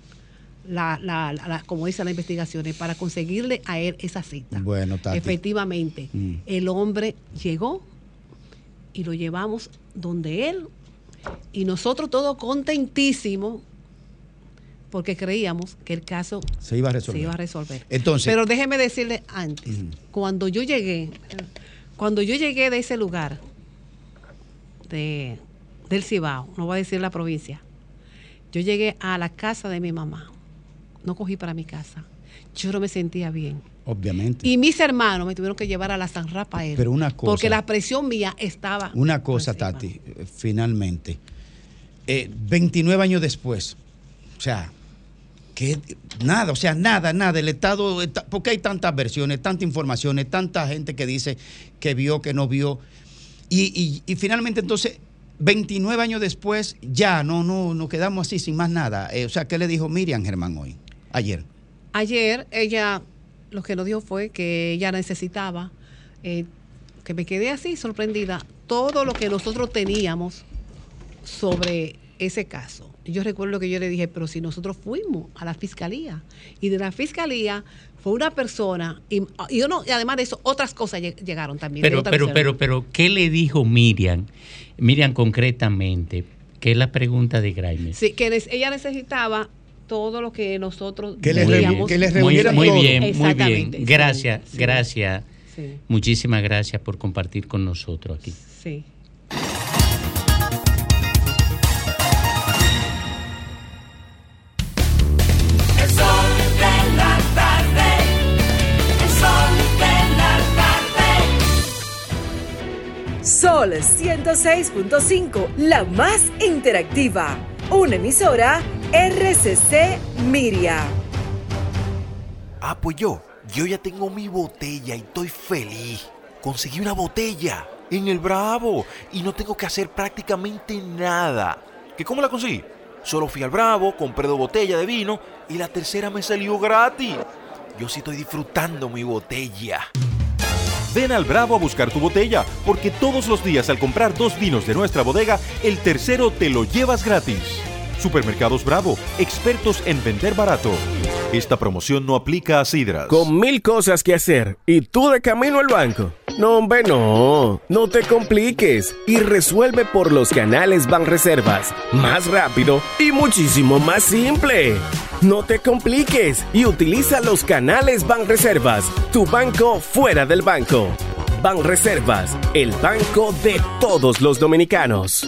la, la- la- la- como dice las investigaciones, para conseguirle a él esa cita. Bueno, Tati. Efectivamente, Mm. el hombre llegó y lo llevamos donde él y nosotros todos contentísimos porque creíamos que el caso Se iba a resolver. se iba a resolver. Entonces- Pero déjeme decirle antes, cuando yo llegué, cuando yo llegué de ese lugar, de, del Cibao, no voy a decir la provincia, yo llegué a la casa de mi mamá, no cogí para mi casa, yo no me sentía bien. Obviamente. Y mis hermanos me tuvieron que llevar a la San Rafael. Pero una cosa- Porque la presión mía estaba. Una cosa, Tati, eh, finalmente. Eh, 29 años después, o sea, que nada, o sea, nada, nada. El Estado, está- porque hay tantas versiones, tantas informaciones, tanta gente que dice que vio, que no vio. Y, y- y finalmente, entonces, 29 años después, ya no, no, nos quedamos así sin más nada. Eh, o sea, ¿qué le dijo Miriam Germán hoy? Ayer. Ayer ella lo que nos dijo fue que ella necesitaba, eh, que me quedé así sorprendida, todo lo que nosotros teníamos sobre ese caso. Yo recuerdo que yo le dije, pero si nosotros fuimos a la fiscalía y de la fiscalía fue una persona y, y y además de eso otras cosas lleg- llegaron también. Pero, pero, pero, pero, ¿qué le dijo Miriam? Miriam concretamente, que es la pregunta de Grimes. Sí, que ella necesitaba todo lo que nosotros Que le teníamos. reuni- que le reunieran Muy- muy todo. bien, muy bien. Gracias, sí, gracias. sí. Muchísimas gracias por compartir con nosotros aquí. Sí. El sol de la tarde. El sol de la tarde. Sol 106.5, la más interactiva. Una emisora RCC Miria. Ah, pues yo, yo ya tengo mi botella y estoy feliz. Conseguí una botella en el Bravo y no tengo que hacer prácticamente nada. ¿Que cómo la conseguí? Solo fui al Bravo, compré dos botellas de vino y la tercera me salió gratis. Yo sí estoy disfrutando mi botella. Ven al Bravo a buscar tu botella, porque todos los días al comprar dos vinos de nuestra bodega, el tercero te lo llevas gratis. Supermercados Bravo, expertos en vender barato. Esta promoción no aplica a Sidras. Con mil cosas que hacer y tú de camino al banco. No, hombre, no. No te compliques y resuelve por los canales Banreservas. Más rápido y muchísimo más simple. No te compliques y utiliza los canales Banreservas. Tu banco fuera del banco. Banreservas, el banco de todos los dominicanos.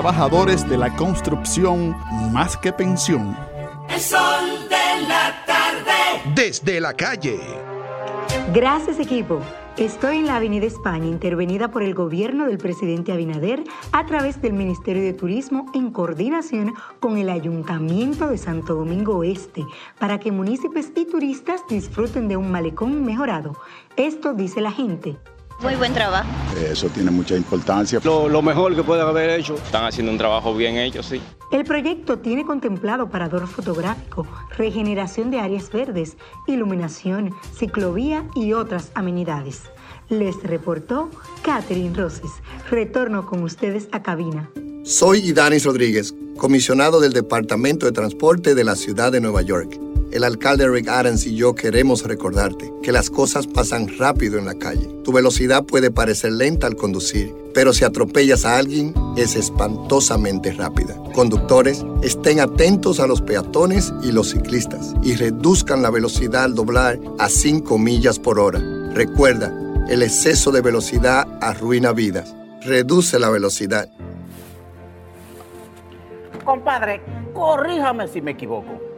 de la construcción más que pensión. El sol de la tarde. Desde la calle. Gracias equipo. Estoy en la Avenida España, intervenida por el gobierno del presidente Abinader a través del Ministerio de Turismo en coordinación con el Ayuntamiento de Santo Domingo Oeste, para que municipios y turistas disfruten de un malecón mejorado. Esto dice la gente. Muy buen trabajo. Eso tiene mucha importancia. Lo, lo mejor que pueden haber hecho. Están haciendo un trabajo bien hecho, sí. El proyecto tiene contemplado parador fotográfico, regeneración de áreas verdes, iluminación, ciclovía y otras amenidades. Les reportó Catherine Roses. Retorno con ustedes a cabina. Soy Idanis Rodríguez, comisionado del Departamento de Transporte de la Ciudad de Nueva York. El alcalde Rick Adams y yo queremos recordarte que las cosas pasan rápido en la calle. Tu velocidad puede parecer lenta al conducir, pero si atropellas a alguien es espantosamente rápida. Conductores, estén atentos a los peatones y los ciclistas y reduzcan la velocidad al doblar a 5 millas por hora. Recuerda, el exceso de velocidad arruina vidas. Reduce la velocidad. Compadre, corríjame si me equivoco.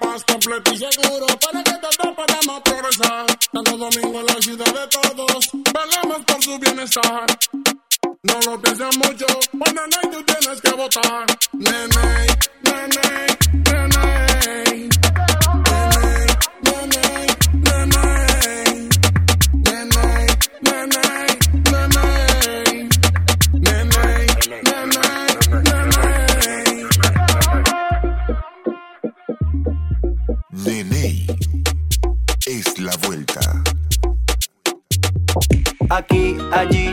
Capaz, completo y seguro para que todos podamos progresar. Santo Domingo, la ciudad de todos, velemos por su bienestar. No lo pienses mucho, cuando no tú tienes que votar. Nene, nene, nene. Es la vuelta. Aquí, allí,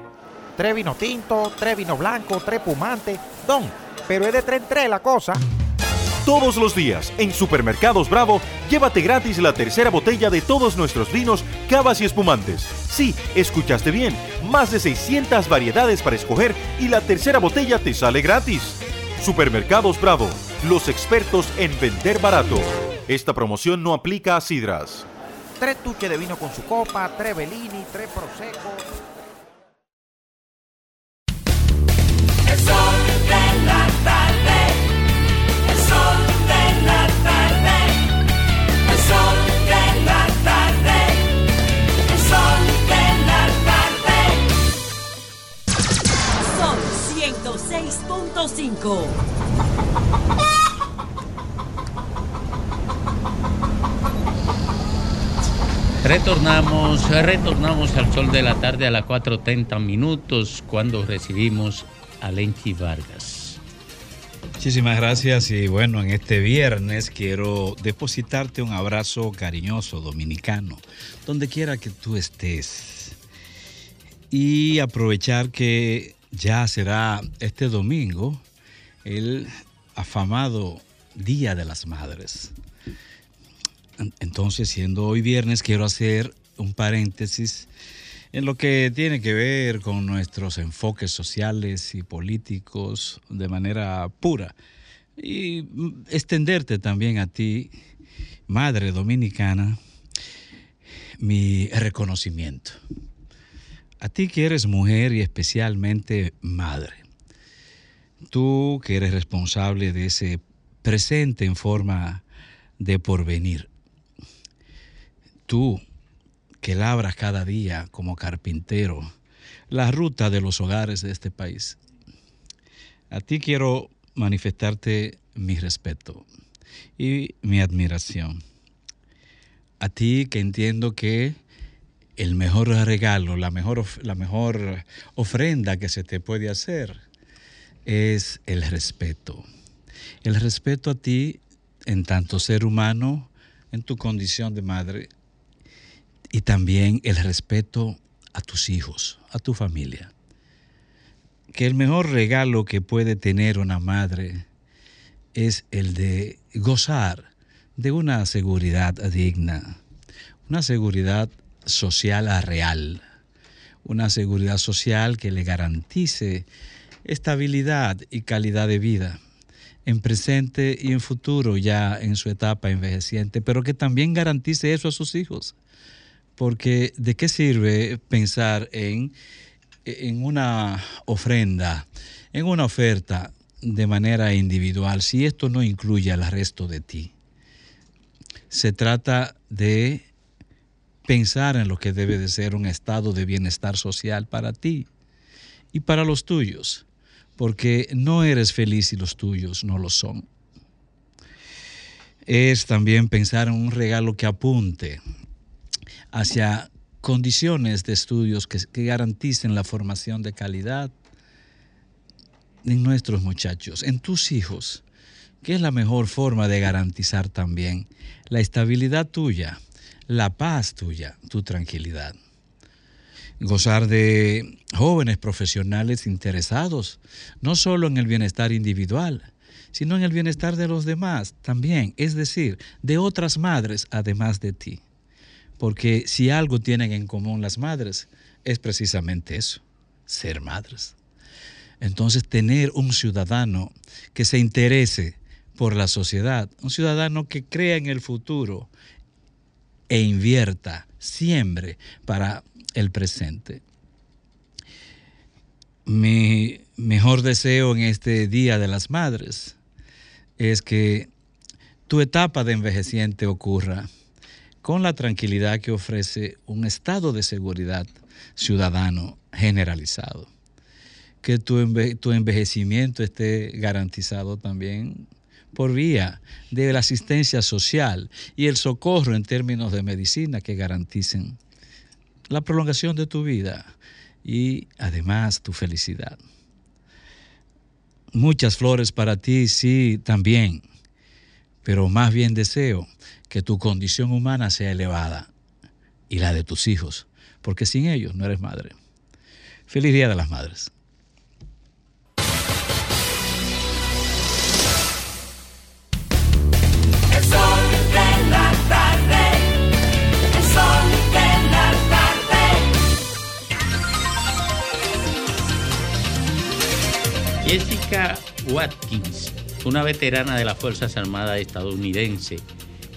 Tres vino tinto, tres vino blanco, tres. Don, pero es de tres en tres la cosa. Todos los días, en Supermercados Bravo, llévate gratis la tercera botella de todos nuestros vinos, cavas y espumantes. Sí, escuchaste bien, más de 600 variedades para escoger y la tercera botella te sale gratis. Supermercados Bravo, los expertos en vender barato. Esta promoción no aplica a sidras. Tres tuches de vino con su copa, tres Bellini, tres Prosecco. 105. Retornamos, retornamos al sol de la tarde a las 4.30 minutos cuando recibimos a Lenchi Vargas. Muchísimas gracias y bueno, en este viernes quiero depositarte un abrazo cariñoso dominicano, donde quiera que tú estés. Y aprovechar que ya será este domingo el afamado Día de las Madres. Entonces, siendo hoy viernes, quiero hacer un paréntesis en lo que tiene que ver con nuestros enfoques sociales y políticos de manera pura. Y extenderte también a ti, madre dominicana, mi reconocimiento. A ti que eres mujer y especialmente madre. Tú que eres responsable de ese presente en forma de porvenir tú que labras cada día como carpintero la ruta de los hogares de este país, a ti quiero manifestarte mi respeto y mi admiración. A ti que entiendo que el mejor regalo, la mejor, la mejor ofrenda que se te puede hacer es el respeto. El respeto a ti en tanto ser humano, en tu condición de madre, y también el respeto a tus hijos, a tu familia. Que el mejor regalo que puede tener una madre es el de gozar de una seguridad digna, una seguridad social real, una seguridad social que le garantice estabilidad y calidad de vida en presente y en futuro ya en su etapa envejeciente, pero que también garantice eso a sus hijos porque ¿de qué sirve pensar en, en una ofrenda, en una oferta de manera individual si esto no incluye al resto de ti? Se trata de pensar en lo que debe de ser un estado de bienestar social para ti y para los tuyos, porque no eres feliz y los tuyos no lo son. Es también pensar en un regalo que apunte hacia condiciones de estudios que, garanticen la formación de calidad en nuestros muchachos, en tus hijos, que es la mejor forma de garantizar también la estabilidad tuya, la paz tuya, tu tranquilidad. Gozar de jóvenes profesionales interesados, no solo en el bienestar individual, sino en el bienestar de los demás también, es decir, de otras madres además de ti. Porque si algo tienen en común las madres, es precisamente eso, ser madres. Entonces, tener un ciudadano que se interese por la sociedad, un ciudadano que crea en el futuro e invierta, siempre para el presente. Mi mejor deseo en este Día de las Madres es que tu etapa de envejeciente ocurra con la tranquilidad que ofrece un estado de seguridad ciudadano generalizado. Que tu, envejecimiento esté garantizado también por vía de la asistencia social y el socorro en términos de medicina que garanticen la prolongación de tu vida y además tu felicidad. Muchas flores para ti, sí, también, pero más bien deseo que tu condición humana sea elevada y la de tus hijos, porque sin ellos no eres madre. Feliz Día de las Madres. Jessica Watkins, una veterana de las Fuerzas Armadas estadounidense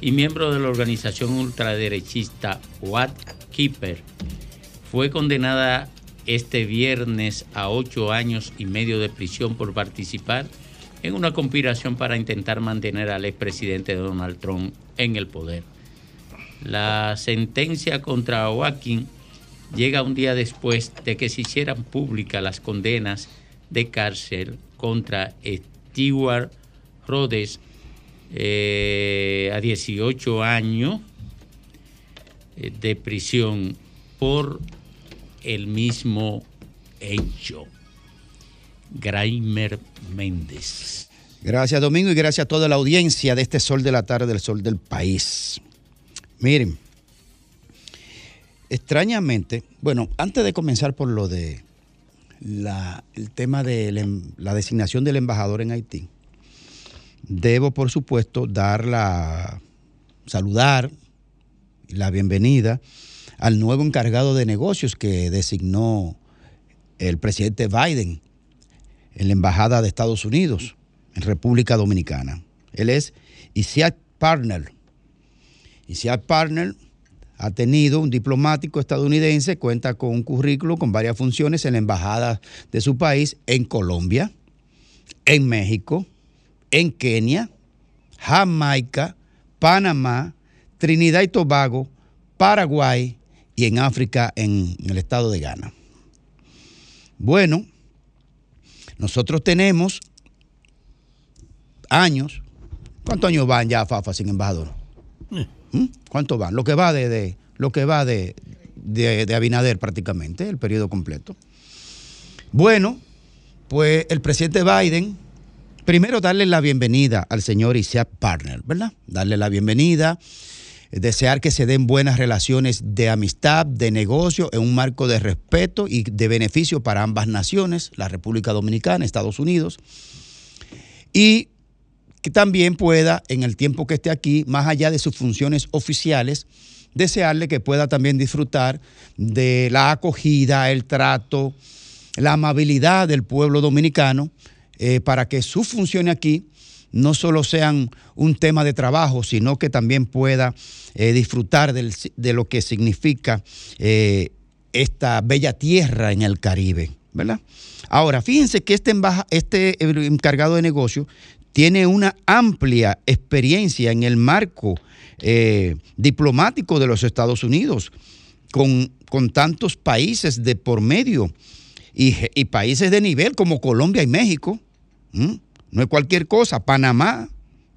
y miembro de la organización ultraderechista Watt Keeper, fue condenada este viernes a ocho años y medio de prisión por participar en una conspiración para intentar mantener al expresidente Donald Trump en el poder. La sentencia contra Watkins llega un día después de que se hicieran públicas las condenas de cárcel contra Stewart Rhodes eh, a 18 años, eh, de prisión por el mismo hecho. Graimer Méndez. Gracias Domingo y gracias a toda la audiencia de este Sol de la Tarde del Sol del País. Miren, extrañamente, bueno, antes de comenzar por lo de la- el tema de la, em- la designación del embajador en Haití, debo por supuesto dar la, saludar la bienvenida al nuevo encargado de negocios que designó el presidente Biden en la Embajada de Estados Unidos en República Dominicana. Él es Isiak Partner. Partner ha tenido un diplomático estadounidense, cuenta con un currículo con varias funciones en la embajada de su país en Colombia, en México, en Kenia, Jamaica, Panamá, Trinidad y Tobago, Paraguay y en África, en, el estado de Ghana. Bueno, nosotros tenemos años. ¿Cuántos años van ya, Fafa, sin embajador? ¿Mm? ¿Cuántos van? Lo que va de, de- lo que va de, de, de Abinader prácticamente, el periodo completo. Bueno, pues el presidente Biden, primero darle la bienvenida al señor Isaac Partner, ¿verdad? Darle la bienvenida, desear que se den buenas relaciones de amistad, de negocio, en un marco de respeto y de beneficio para ambas naciones, la República Dominicana, Estados Unidos, y que también pueda, en el tiempo que esté aquí, más allá de sus funciones oficiales, desearle que pueda también disfrutar de la acogida, el trato, la amabilidad del pueblo dominicano, eh, para que sus funciones aquí no solo sean un tema de trabajo, sino que también pueda eh, disfrutar de lo que significa eh, esta bella tierra en el Caribe, ¿verdad? Ahora, fíjense que este, embaja- este encargado de negocio tiene una amplia experiencia en el marco eh, diplomático de los Estados Unidos, con, con tantos países de por medio y, países de nivel como Colombia y México. No es cualquier cosa, Panamá,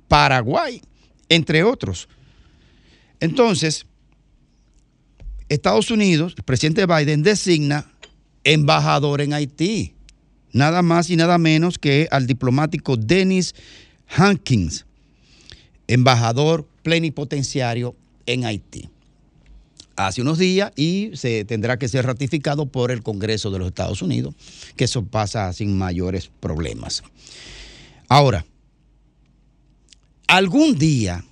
Paraguay, entre otros. Entonces, Estados Unidos, el presidente Biden designa embajador en Haití, nada más y nada menos que al diplomático Dennis Hankins, embajador plenipotenciario en Haití. Hace unos días y se tendrá que ser ratificado por el Congreso de los Estados Unidos, que eso pasa sin mayores problemas. Ahora, algún día,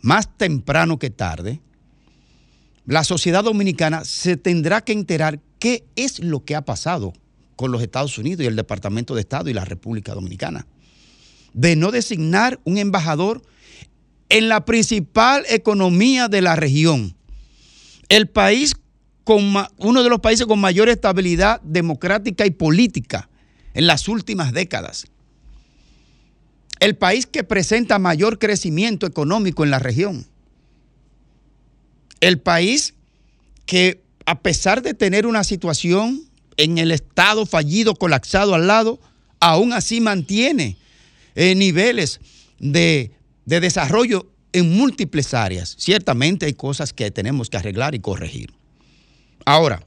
más temprano que tarde, la sociedad dominicana se tendrá que enterar qué es lo que ha pasado con los Estados Unidos y el Departamento de Estado y la República Dominicana. De no designar un embajador en la principal economía de la región. El país con uno de los países con mayor estabilidad democrática y política en las últimas décadas. El país que presenta mayor crecimiento económico en la región el país que a pesar de tener una situación en el estado fallido, colapsado al lado, aún así mantiene eh, niveles de, de desarrollo en múltiples áreas. Ciertamente hay cosas que tenemos que arreglar y corregir. Ahora,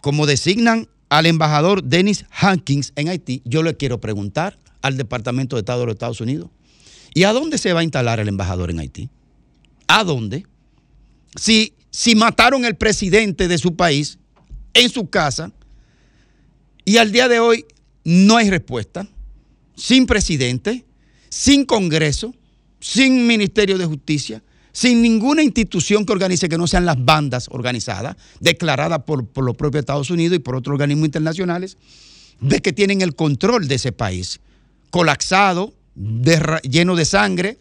como designan al embajador Dennis Hankins en Haití, yo le quiero preguntar al Departamento de Estado de los Estados Unidos, ¿y a dónde se va a instalar el embajador en Haití? ¿A dónde? si, si mataron el presidente de su país en su casa y al día de hoy no hay respuesta, sin presidente, sin Congreso, sin Ministerio de Justicia, sin ninguna institución que organice que no sean las bandas organizadas, declaradas por, por los propios Estados Unidos y por otros organismos internacionales, de que tienen el control de ese país, colapsado, lleno de sangre,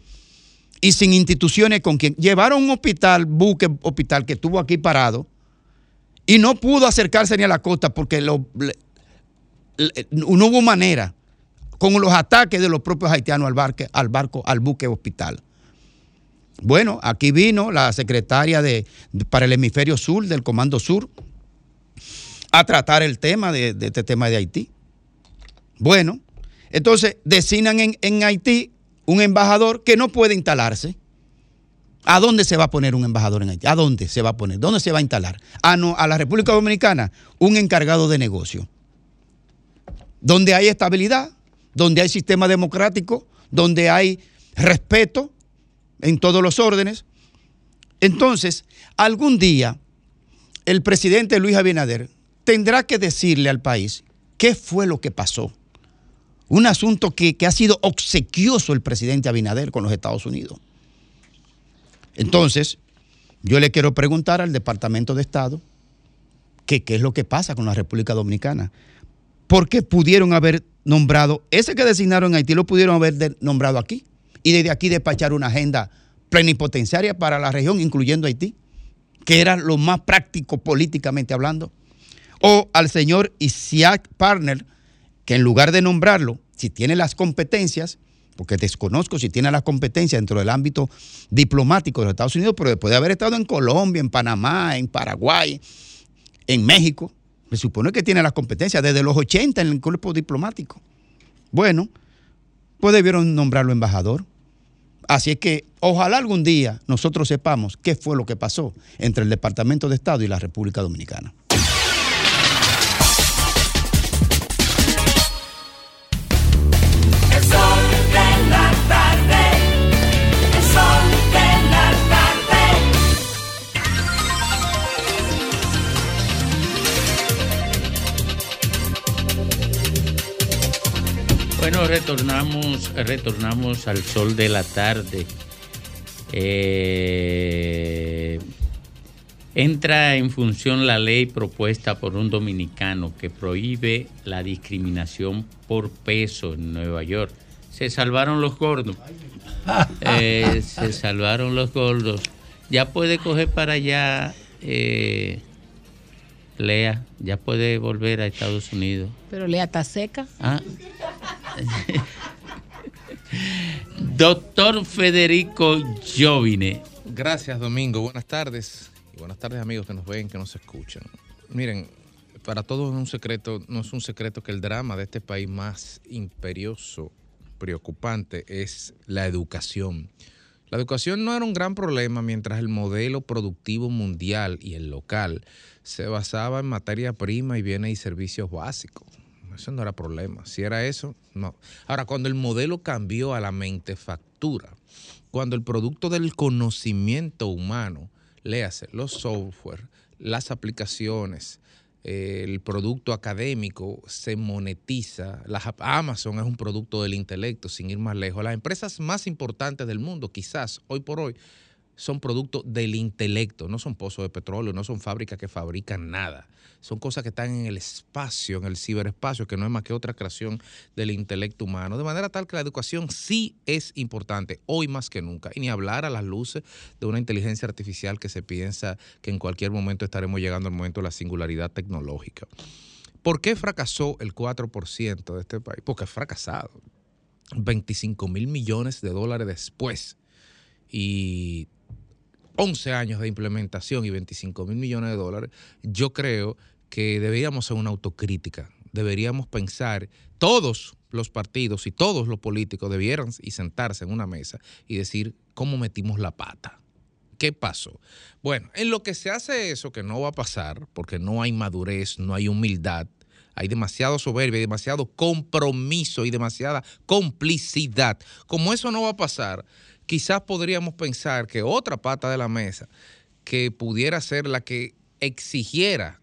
y sin instituciones con quien. Llevaron un hospital, buque hospital que estuvo aquí parado y no pudo acercarse ni a la costa porque lo- le- no hubo manera con los ataques de los propios haitianos al, barco, al buque hospital. Bueno, aquí vino la secretaria de, para el hemisferio sur del Comando Sur a tratar el tema de, este tema de Haití. Bueno, entonces designan en Haití un embajador que no puede instalarse. ¿A dónde se va a poner un embajador en Haití? ¿A dónde se va a poner? ¿Dónde se va a instalar? Ah, no, a la República Dominicana, un encargado de negocio. Donde hay estabilidad, donde hay sistema democrático, donde hay respeto en todos los órdenes. Entonces, algún día, el presidente Luis Abinader tendrá que decirle al país qué fue lo que pasó. Un asunto que, que ha sido obsequioso el presidente Abinader con los Estados Unidos. Entonces, yo le quiero preguntar al Departamento de Estado que qué es lo que pasa con la República Dominicana. ¿Por qué pudieron haber nombrado, ese que designaron en Haití lo pudieron haber nombrado aquí? Y desde aquí despachar una agenda plenipotenciaria para la región, incluyendo Haití, que era lo más práctico políticamente hablando. O al señor Isiak Partner, que en lugar de nombrarlo, si tiene las competencias, porque desconozco si tiene las competencias dentro del ámbito diplomático de los Estados Unidos, pero después de haber estado en Colombia, en Panamá, en Paraguay, en México, se supone que tiene las competencias desde los 80 en el cuerpo diplomático. Bueno, pues debieron nombrarlo embajador. Así es que ojalá algún día nosotros sepamos qué fue lo que pasó entre el Departamento de Estado y la República Dominicana. Retornamos, retornamos al sol de la tarde. Eh, entra en función la ley propuesta por un dominicano que prohíbe la discriminación por peso en Nueva York. Se salvaron los gordos. *laughs* Eh, se salvaron los gordos. Ya puede coger para allá, eh, Lea, ya puede volver a Estados Unidos. Pero Lea está seca. Ah. Doctor Federico Jovine. Gracias, Domingo. Buenas tardes. Y buenas tardes, amigos que nos ven, que nos escuchan. Miren, para todos es un secreto, no es un secreto que el drama de este país más imperioso, preocupante, es la educación. La educación no era un gran problema mientras el modelo productivo mundial y el local se basaba en materia prima y bienes y servicios básicos. Eso no era problema. Si era eso, no. Ahora, cuando el modelo cambió a la mentefactura, cuando el producto del conocimiento humano, léase, los software, las aplicaciones, el producto académico se monetiza. Las Amazon es un producto del intelecto, sin ir más lejos. Las empresas más importantes del mundo, quizás hoy por hoy, son producto del intelecto, no son pozos de petróleo, no son fábricas que fabrican nada. Son cosas que están en el espacio, en el ciberespacio, que no es más que otra creación del intelecto humano. De manera tal que la educación sí es importante, hoy más que nunca. Y ni hablar a las luces de una inteligencia artificial que se piensa que en cualquier momento estaremos llegando al momento de la singularidad tecnológica. ¿Por qué fracasó el 4% de este país? Porque ha fracasado. 25 mil millones de dólares después y 11 años de implementación y 25 mil millones de dólares, yo creo que deberíamos hacer una autocrítica. Deberíamos pensar, todos los partidos y todos los políticos debieran y sentarse en una mesa y decir cómo metimos la pata. ¿Qué pasó? Bueno, en lo que se hace eso, que no va a pasar, porque no hay madurez, no hay humildad, hay demasiado soberbia, hay demasiado compromiso y demasiada complicidad. Como eso no va a pasar, quizás podríamos pensar que otra pata de la mesa que pudiera ser la que exigiera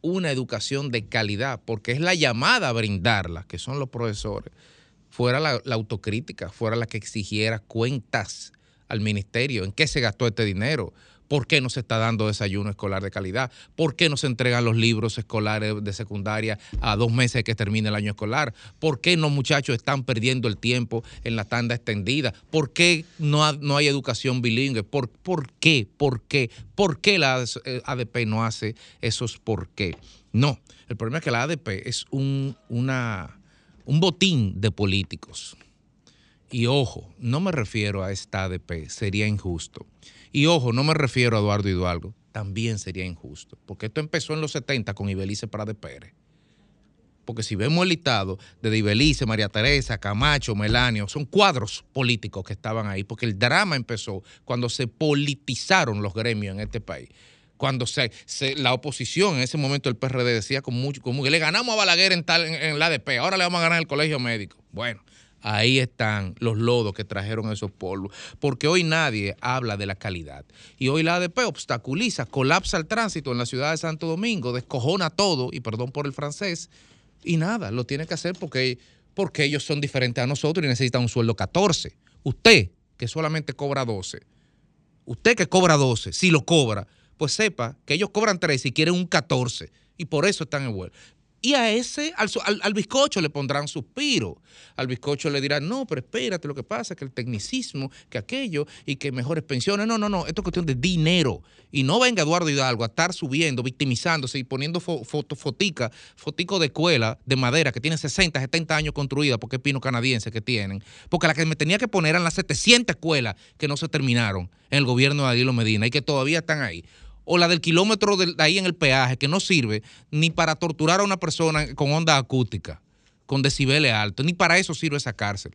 una educación de calidad, porque es la llamada a brindarla, que son los profesores, fuera la, la autocrítica, fuera la que exigiera cuentas al ministerio, en qué se gastó este dinero, por qué no se está dando desayuno escolar de calidad, por qué no se entregan los libros escolares de secundaria a dos meses que termine el año escolar, por qué los muchachos están perdiendo el tiempo en la tanda extendida, por qué no, no hay educación bilingüe, ¿Por, por qué, por qué, por qué la eh, ADP no hace esos por qué. No, el problema es que la ADP es un, una, un botín de políticos. Y ojo, no me refiero a esta ADP, sería injusto. Y ojo, no me refiero a Eduardo Hidalgo, también sería injusto. Porque esto empezó en los 70 con Ibelice Prade Pérez. Porque si vemos el listado de Ibelice, María Teresa, Camacho, Melanio, son cuadros políticos que estaban ahí, porque el drama empezó cuando se politizaron los gremios en este país. Cuando se, la oposición en ese momento el PRD decía con mucho, con mucho, le ganamos a Balaguer en, tal, en, en la ADP, ahora le vamos a ganar el colegio médico. Bueno, ahí están los lodos que trajeron esos polvos, porque hoy nadie habla de la calidad. Y hoy la ADP obstaculiza, colapsa el tránsito en la ciudad de Santo Domingo, descojona todo, y perdón por el francés, y nada, lo tiene que hacer porque, porque ellos son diferentes a nosotros y necesitan un sueldo 14. Usted, que solamente cobra 12, usted que cobra 12, si lo cobra, pues sepa que ellos cobran 13 y quieren un 14. Y por eso están en huelga. Y a ese, al, al bizcocho le pondrán suspiro. Al bizcocho le dirán, no, pero espérate, lo que pasa es que el tecnicismo, que aquello y que mejores pensiones. No, no, no, esto es cuestión de dinero. Y no venga Eduardo Hidalgo a estar subiendo, victimizándose y poniendo fo- foto, fotica, fotico de escuela de madera que tiene 60, 70 años construida, porque es pino canadiense que tienen. Porque la que me tenía que poner eran las 700 escuelas que no se terminaron en el gobierno de Adilo Medina y que todavía están ahí o la del kilómetro de ahí en el peaje, que no sirve ni para torturar a una persona con onda acústica, con decibeles altos, ni para eso sirve esa cárcel.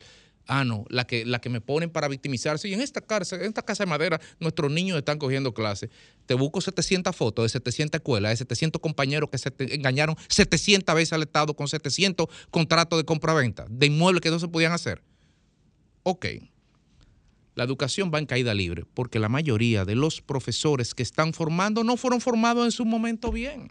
Ah, no, la que, la que me ponen para victimizarse. Y en esta cárcel, en esta casa de madera, nuestros niños están cogiendo clases. Te busco 700 fotos de 700 escuelas, de 700 compañeros que se te engañaron 700 veces al Estado con 700 contratos de compra-venta de inmuebles que no se podían hacer. Ok, la educación va en caída libre, porque la mayoría de los profesores que están formando no fueron formados en su momento bien.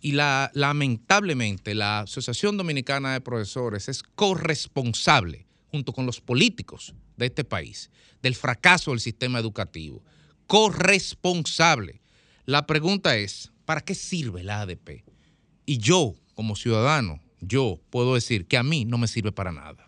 Y la, lamentablemente la Asociación Dominicana de Profesores es corresponsable, junto con los políticos de este país, del fracaso del sistema educativo. Corresponsable. La pregunta es, ¿para qué sirve la ADP? Y yo, como ciudadano, yo puedo decir que a mí no me sirve para nada.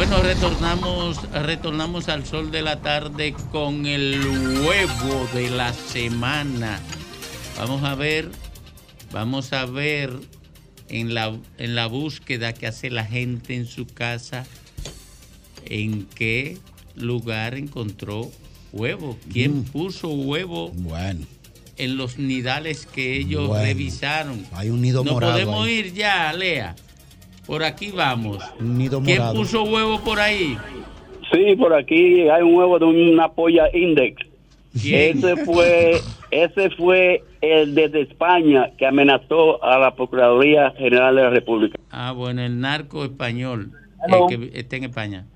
Bueno, retornamos, retornamos al sol de la tarde con el huevo de la semana. Vamos a ver, vamos a ver en la, en la búsqueda que hace la gente en su casa, en qué lugar encontró huevo. ¿Quién puso huevo Bueno, en los nidales que ellos Bueno, revisaron? hay un nido Nos morado podemos ahí. ir ya, Lea. Por aquí vamos. nido ¿Quién morado. puso huevo por ahí? Sí, por aquí hay un huevo de una polla index. ¿Quién? Ese fue, ese fue el desde España que amenazó a la Procuraduría General de la República. Ah, bueno, el narco español, Hello. el que está en España.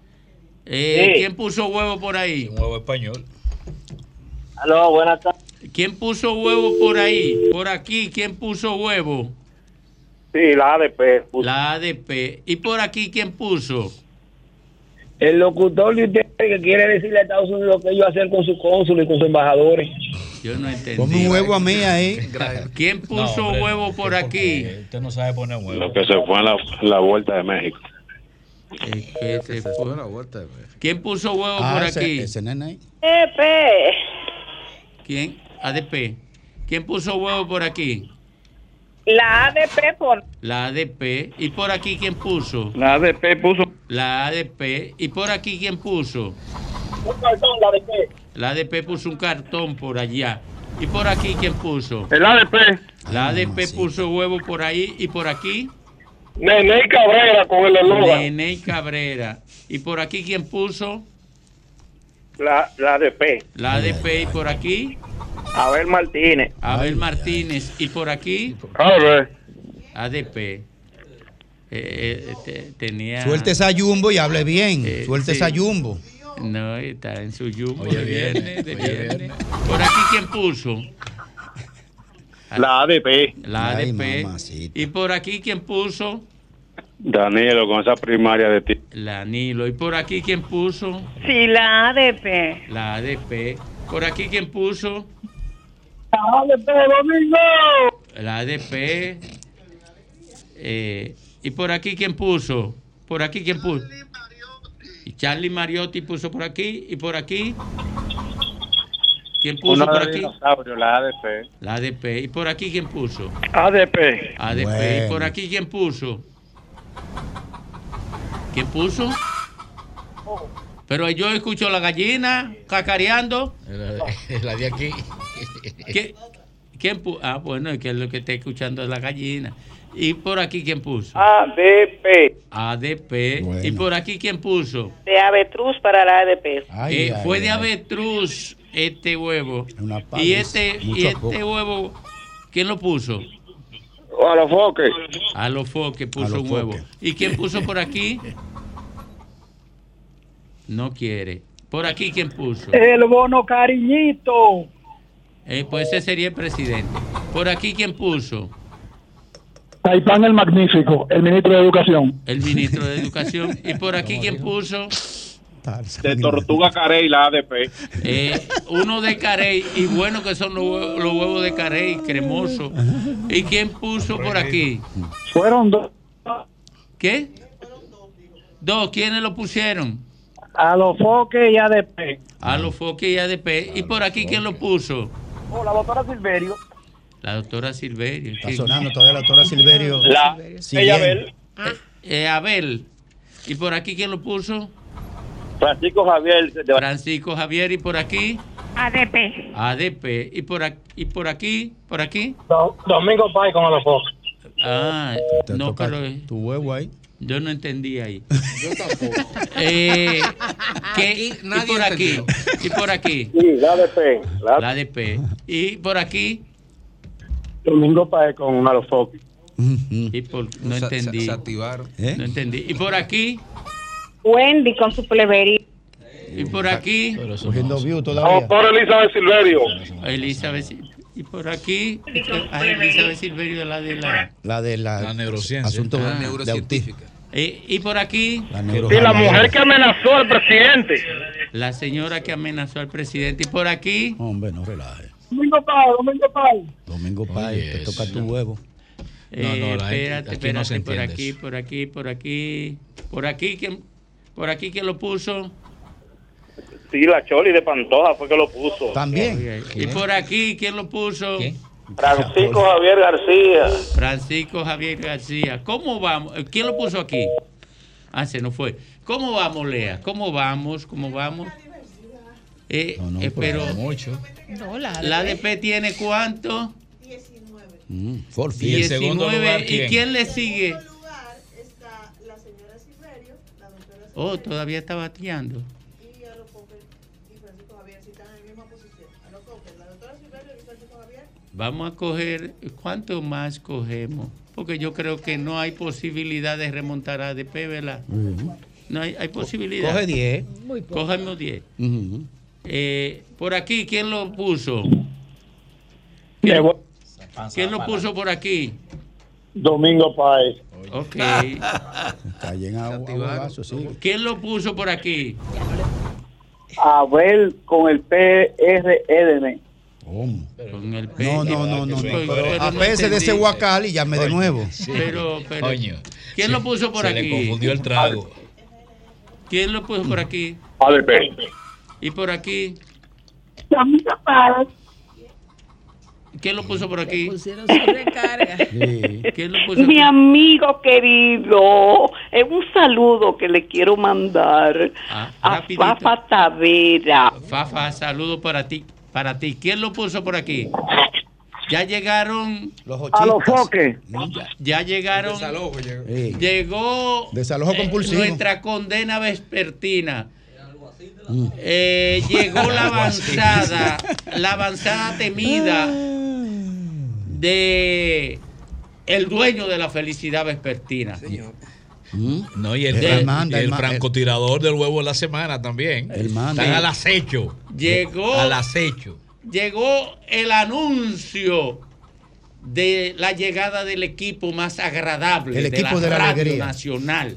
Eh, Sí. ¿Quién puso huevo por ahí? Un huevo español. Aló, buenas tardes. ¿Quién puso huevo por ahí? Por aquí, ¿quién puso huevo? Sí, la ADP. La ADP. ¿Y por aquí quién puso? El locutor de usted que quiere decirle a Estados Unidos que ellos hacen con su cónsul y con sus embajadores. Yo no entendí. Come un huevo a mí ahí. *laughs* ¿Quién puso No, hombre, huevo por aquí? Usted no sabe poner huevo. Lo que se fue en la, la vuelta de México. ¿Qué se fue? ¿Quién puso huevo Ah, por ese- aquí? ese nene ahí. ¿Quién? ADP. ¿Quién puso huevo por aquí? La ADP por La ADP. ¿Y por aquí quién puso? La ADP puso. La ADP. ¿Y por aquí quién puso? Un cartón, la ADP. La ADP puso un cartón por allá. ¿Y por aquí quién puso? El ADP. La ADP puso huevo por ahí y por aquí. Nene Cabrera con el eslogan. Nene Cabrera. ¿Y por aquí quién puso? La, la ADP. La ADP y por aquí. Abel Martínez. Abel Martínez. ¿Y por aquí? A ver. ADP. Eh, eh, te- tenía. Suelte esa jumbo y hable bien. Eh, Suelte sí. esa jumbo. No, está en su jumbo Oye, de viernes, de viernes. Por aquí quién puso? La ADP. La Ay, ADP. ¿Y por aquí quién puso? Danilo con esa primaria de ti. La Nilo. ¿Y por aquí quién puso? Sí, la ADP. La ADP. Por aquí, ¿quién puso? ADP, Domingo. La ADP. Eh, ¿Y por aquí quién puso? ¿Por aquí quién puso? Y Charlie Mariotti puso por aquí. ¿Y por aquí? ¿Quién puso Uno por aquí? la ADP. La ADP. ¿Y por aquí quién puso? ADP. ADP. ¿Y por aquí quién puso? ¿Quién puso? Pero yo escucho la gallina cacareando. La de *laughs* aquí. ¿Qué- ¿Quién puso? Ah, bueno, es que lo que está escuchando es la gallina. ¿Y por aquí quién puso? ADP. ADP. ¿Y por aquí quién puso? De avetruz para la ADP. Eh, fue de avetruz este huevo. Y este, y este huevo, ¿quién lo puso? A los foques. A los foques puso los un huevo. ¿Y quién puso por aquí? *laughs* No quiere. ¿Por aquí quién puso? El bono cariñito. Eh, pues ese sería el presidente. ¿Por aquí quién puso? Taipán el Magnífico, el ministro de Educación. El ministro de Educación. ¿Y por aquí quién puso? De Tortuga Carey, la ADP. Eh, uno de Carey, y bueno que son los huevos, los huevos de Carey, cremosos. ¿Y quién puso por aquí? Fueron dos. ¿Qué? Dos, ¿quiénes lo pusieron? A los foques y ADP. A los foques y ADP. ¿Y por aquí quién lo puso? Oh, la doctora Silverio. La doctora Silverio. Está sonando todavía la doctora Silverio. La- Siguiendo. ella, Abel. Eh, eh, Abel. ¿Y por aquí quién lo puso? Francisco Javier. Francisco Javier. ¿Y por aquí? ADP. ADP. ¿Y por aquí? ¿Y por aquí? ¿Por aquí? Domingo Pai con a los foques. Ah, Te no, pero tu huevo ahí. Yo no entendí ahí. Yo tampoco. *laughs* Eh, ¿qué? Aquí ¿Y nadie por aquí? entendió. ¿Y por aquí? Sí, la ADP. La, La ADP. ¿Y por aquí? Domingo Pai con foques. ¿Y por, no Se- se- entendí. se activaron. ¿Eh? No entendí. ¿Y por aquí? Wendy con su plebería. ¿Y por aquí? Cogiendo view todavía. por Elizabeth Silverio. Elizabeth. ¿Y por aquí? Ah, Elizabeth Silverio la de la... La de la, La neurociencia. asuntos Ah. de autismo. Eh, ¿Y por aquí? La Y la mujer que amenazó al presidente. La señora que amenazó al presidente. ¿Y por aquí? Hombre, no relaje. Domingo Pai, Domingo Pai. Domingo Pai, te toca tu huevo. No, no, Eh, la espérate, aquí no se espérate, por aquí, eso. por aquí, por aquí, por aquí, ¿quién, por aquí quién lo puso? sí, la Choli de Pantoja fue que lo puso. También. Y por aquí, ¿quién lo puso? Francisco Javier García. Francisco Javier García. ¿Cómo vamos? ¿Quién lo puso aquí? Ah, se nos fue. ¿Cómo vamos, Lea? ¿Cómo vamos? ¿Cómo vamos? Eh, eh, pero Mucho. No, la la ADP. Tiene cuánto? Mm, por fin. ¿Y el segundo 19. lugar ¿Y quién? quién le sigue? Oh, todavía está bateando. Vamos a coger, ¿cuánto más cogemos? Porque yo creo que no hay posibilidad de remontar a ADP, ¿verdad? No hay, hay posibilidad. Coge 10. Cógemos 10. Ujú. Eh, por aquí, ¿quién lo puso? Llegó ¿Quién lo puso por aquí? Domingo Pai. Ok. *laughs* Está llenado a huevazo, sí. ¿Quién lo puso por aquí? Abel con el PREDM. ¿Cómo? Con el P. No, no, no, no. no. Apese de ese guacal y llame de nuevo. Pero, pero. Coño. ¿Quién Se- lo puso por se aquí? le confundió el trago. ¿Quién lo puso por aquí? ADP. ¿Y por aquí? Domingo Pai. ¿Quién lo puso por aquí? Pusieron. *laughs* Sí. ¿Quién lo puso Mi aquí? amigo querido, es un saludo que le quiero mandar Ah, a rapidito. Fafa Tavera. Fafa, saludo para ti. Para ti. ¿Quién lo puso por aquí? Ya llegaron. Los A los foques. Ya, ya llegaron. Sí. Llegó Desalojo eh, nuestra condena vespertina. Mm. Eh, llegó la *laughs* avanzada, la avanzada temida de el dueño de la felicidad vespertina. Mm. No, y el, manda, el ma- francotirador del huevo de la semana también. Manda. Están al acecho. Llegó, Al acecho. llegó el anuncio de la llegada del equipo más agradable El de equipo la, de la Radio alegría. Nacional.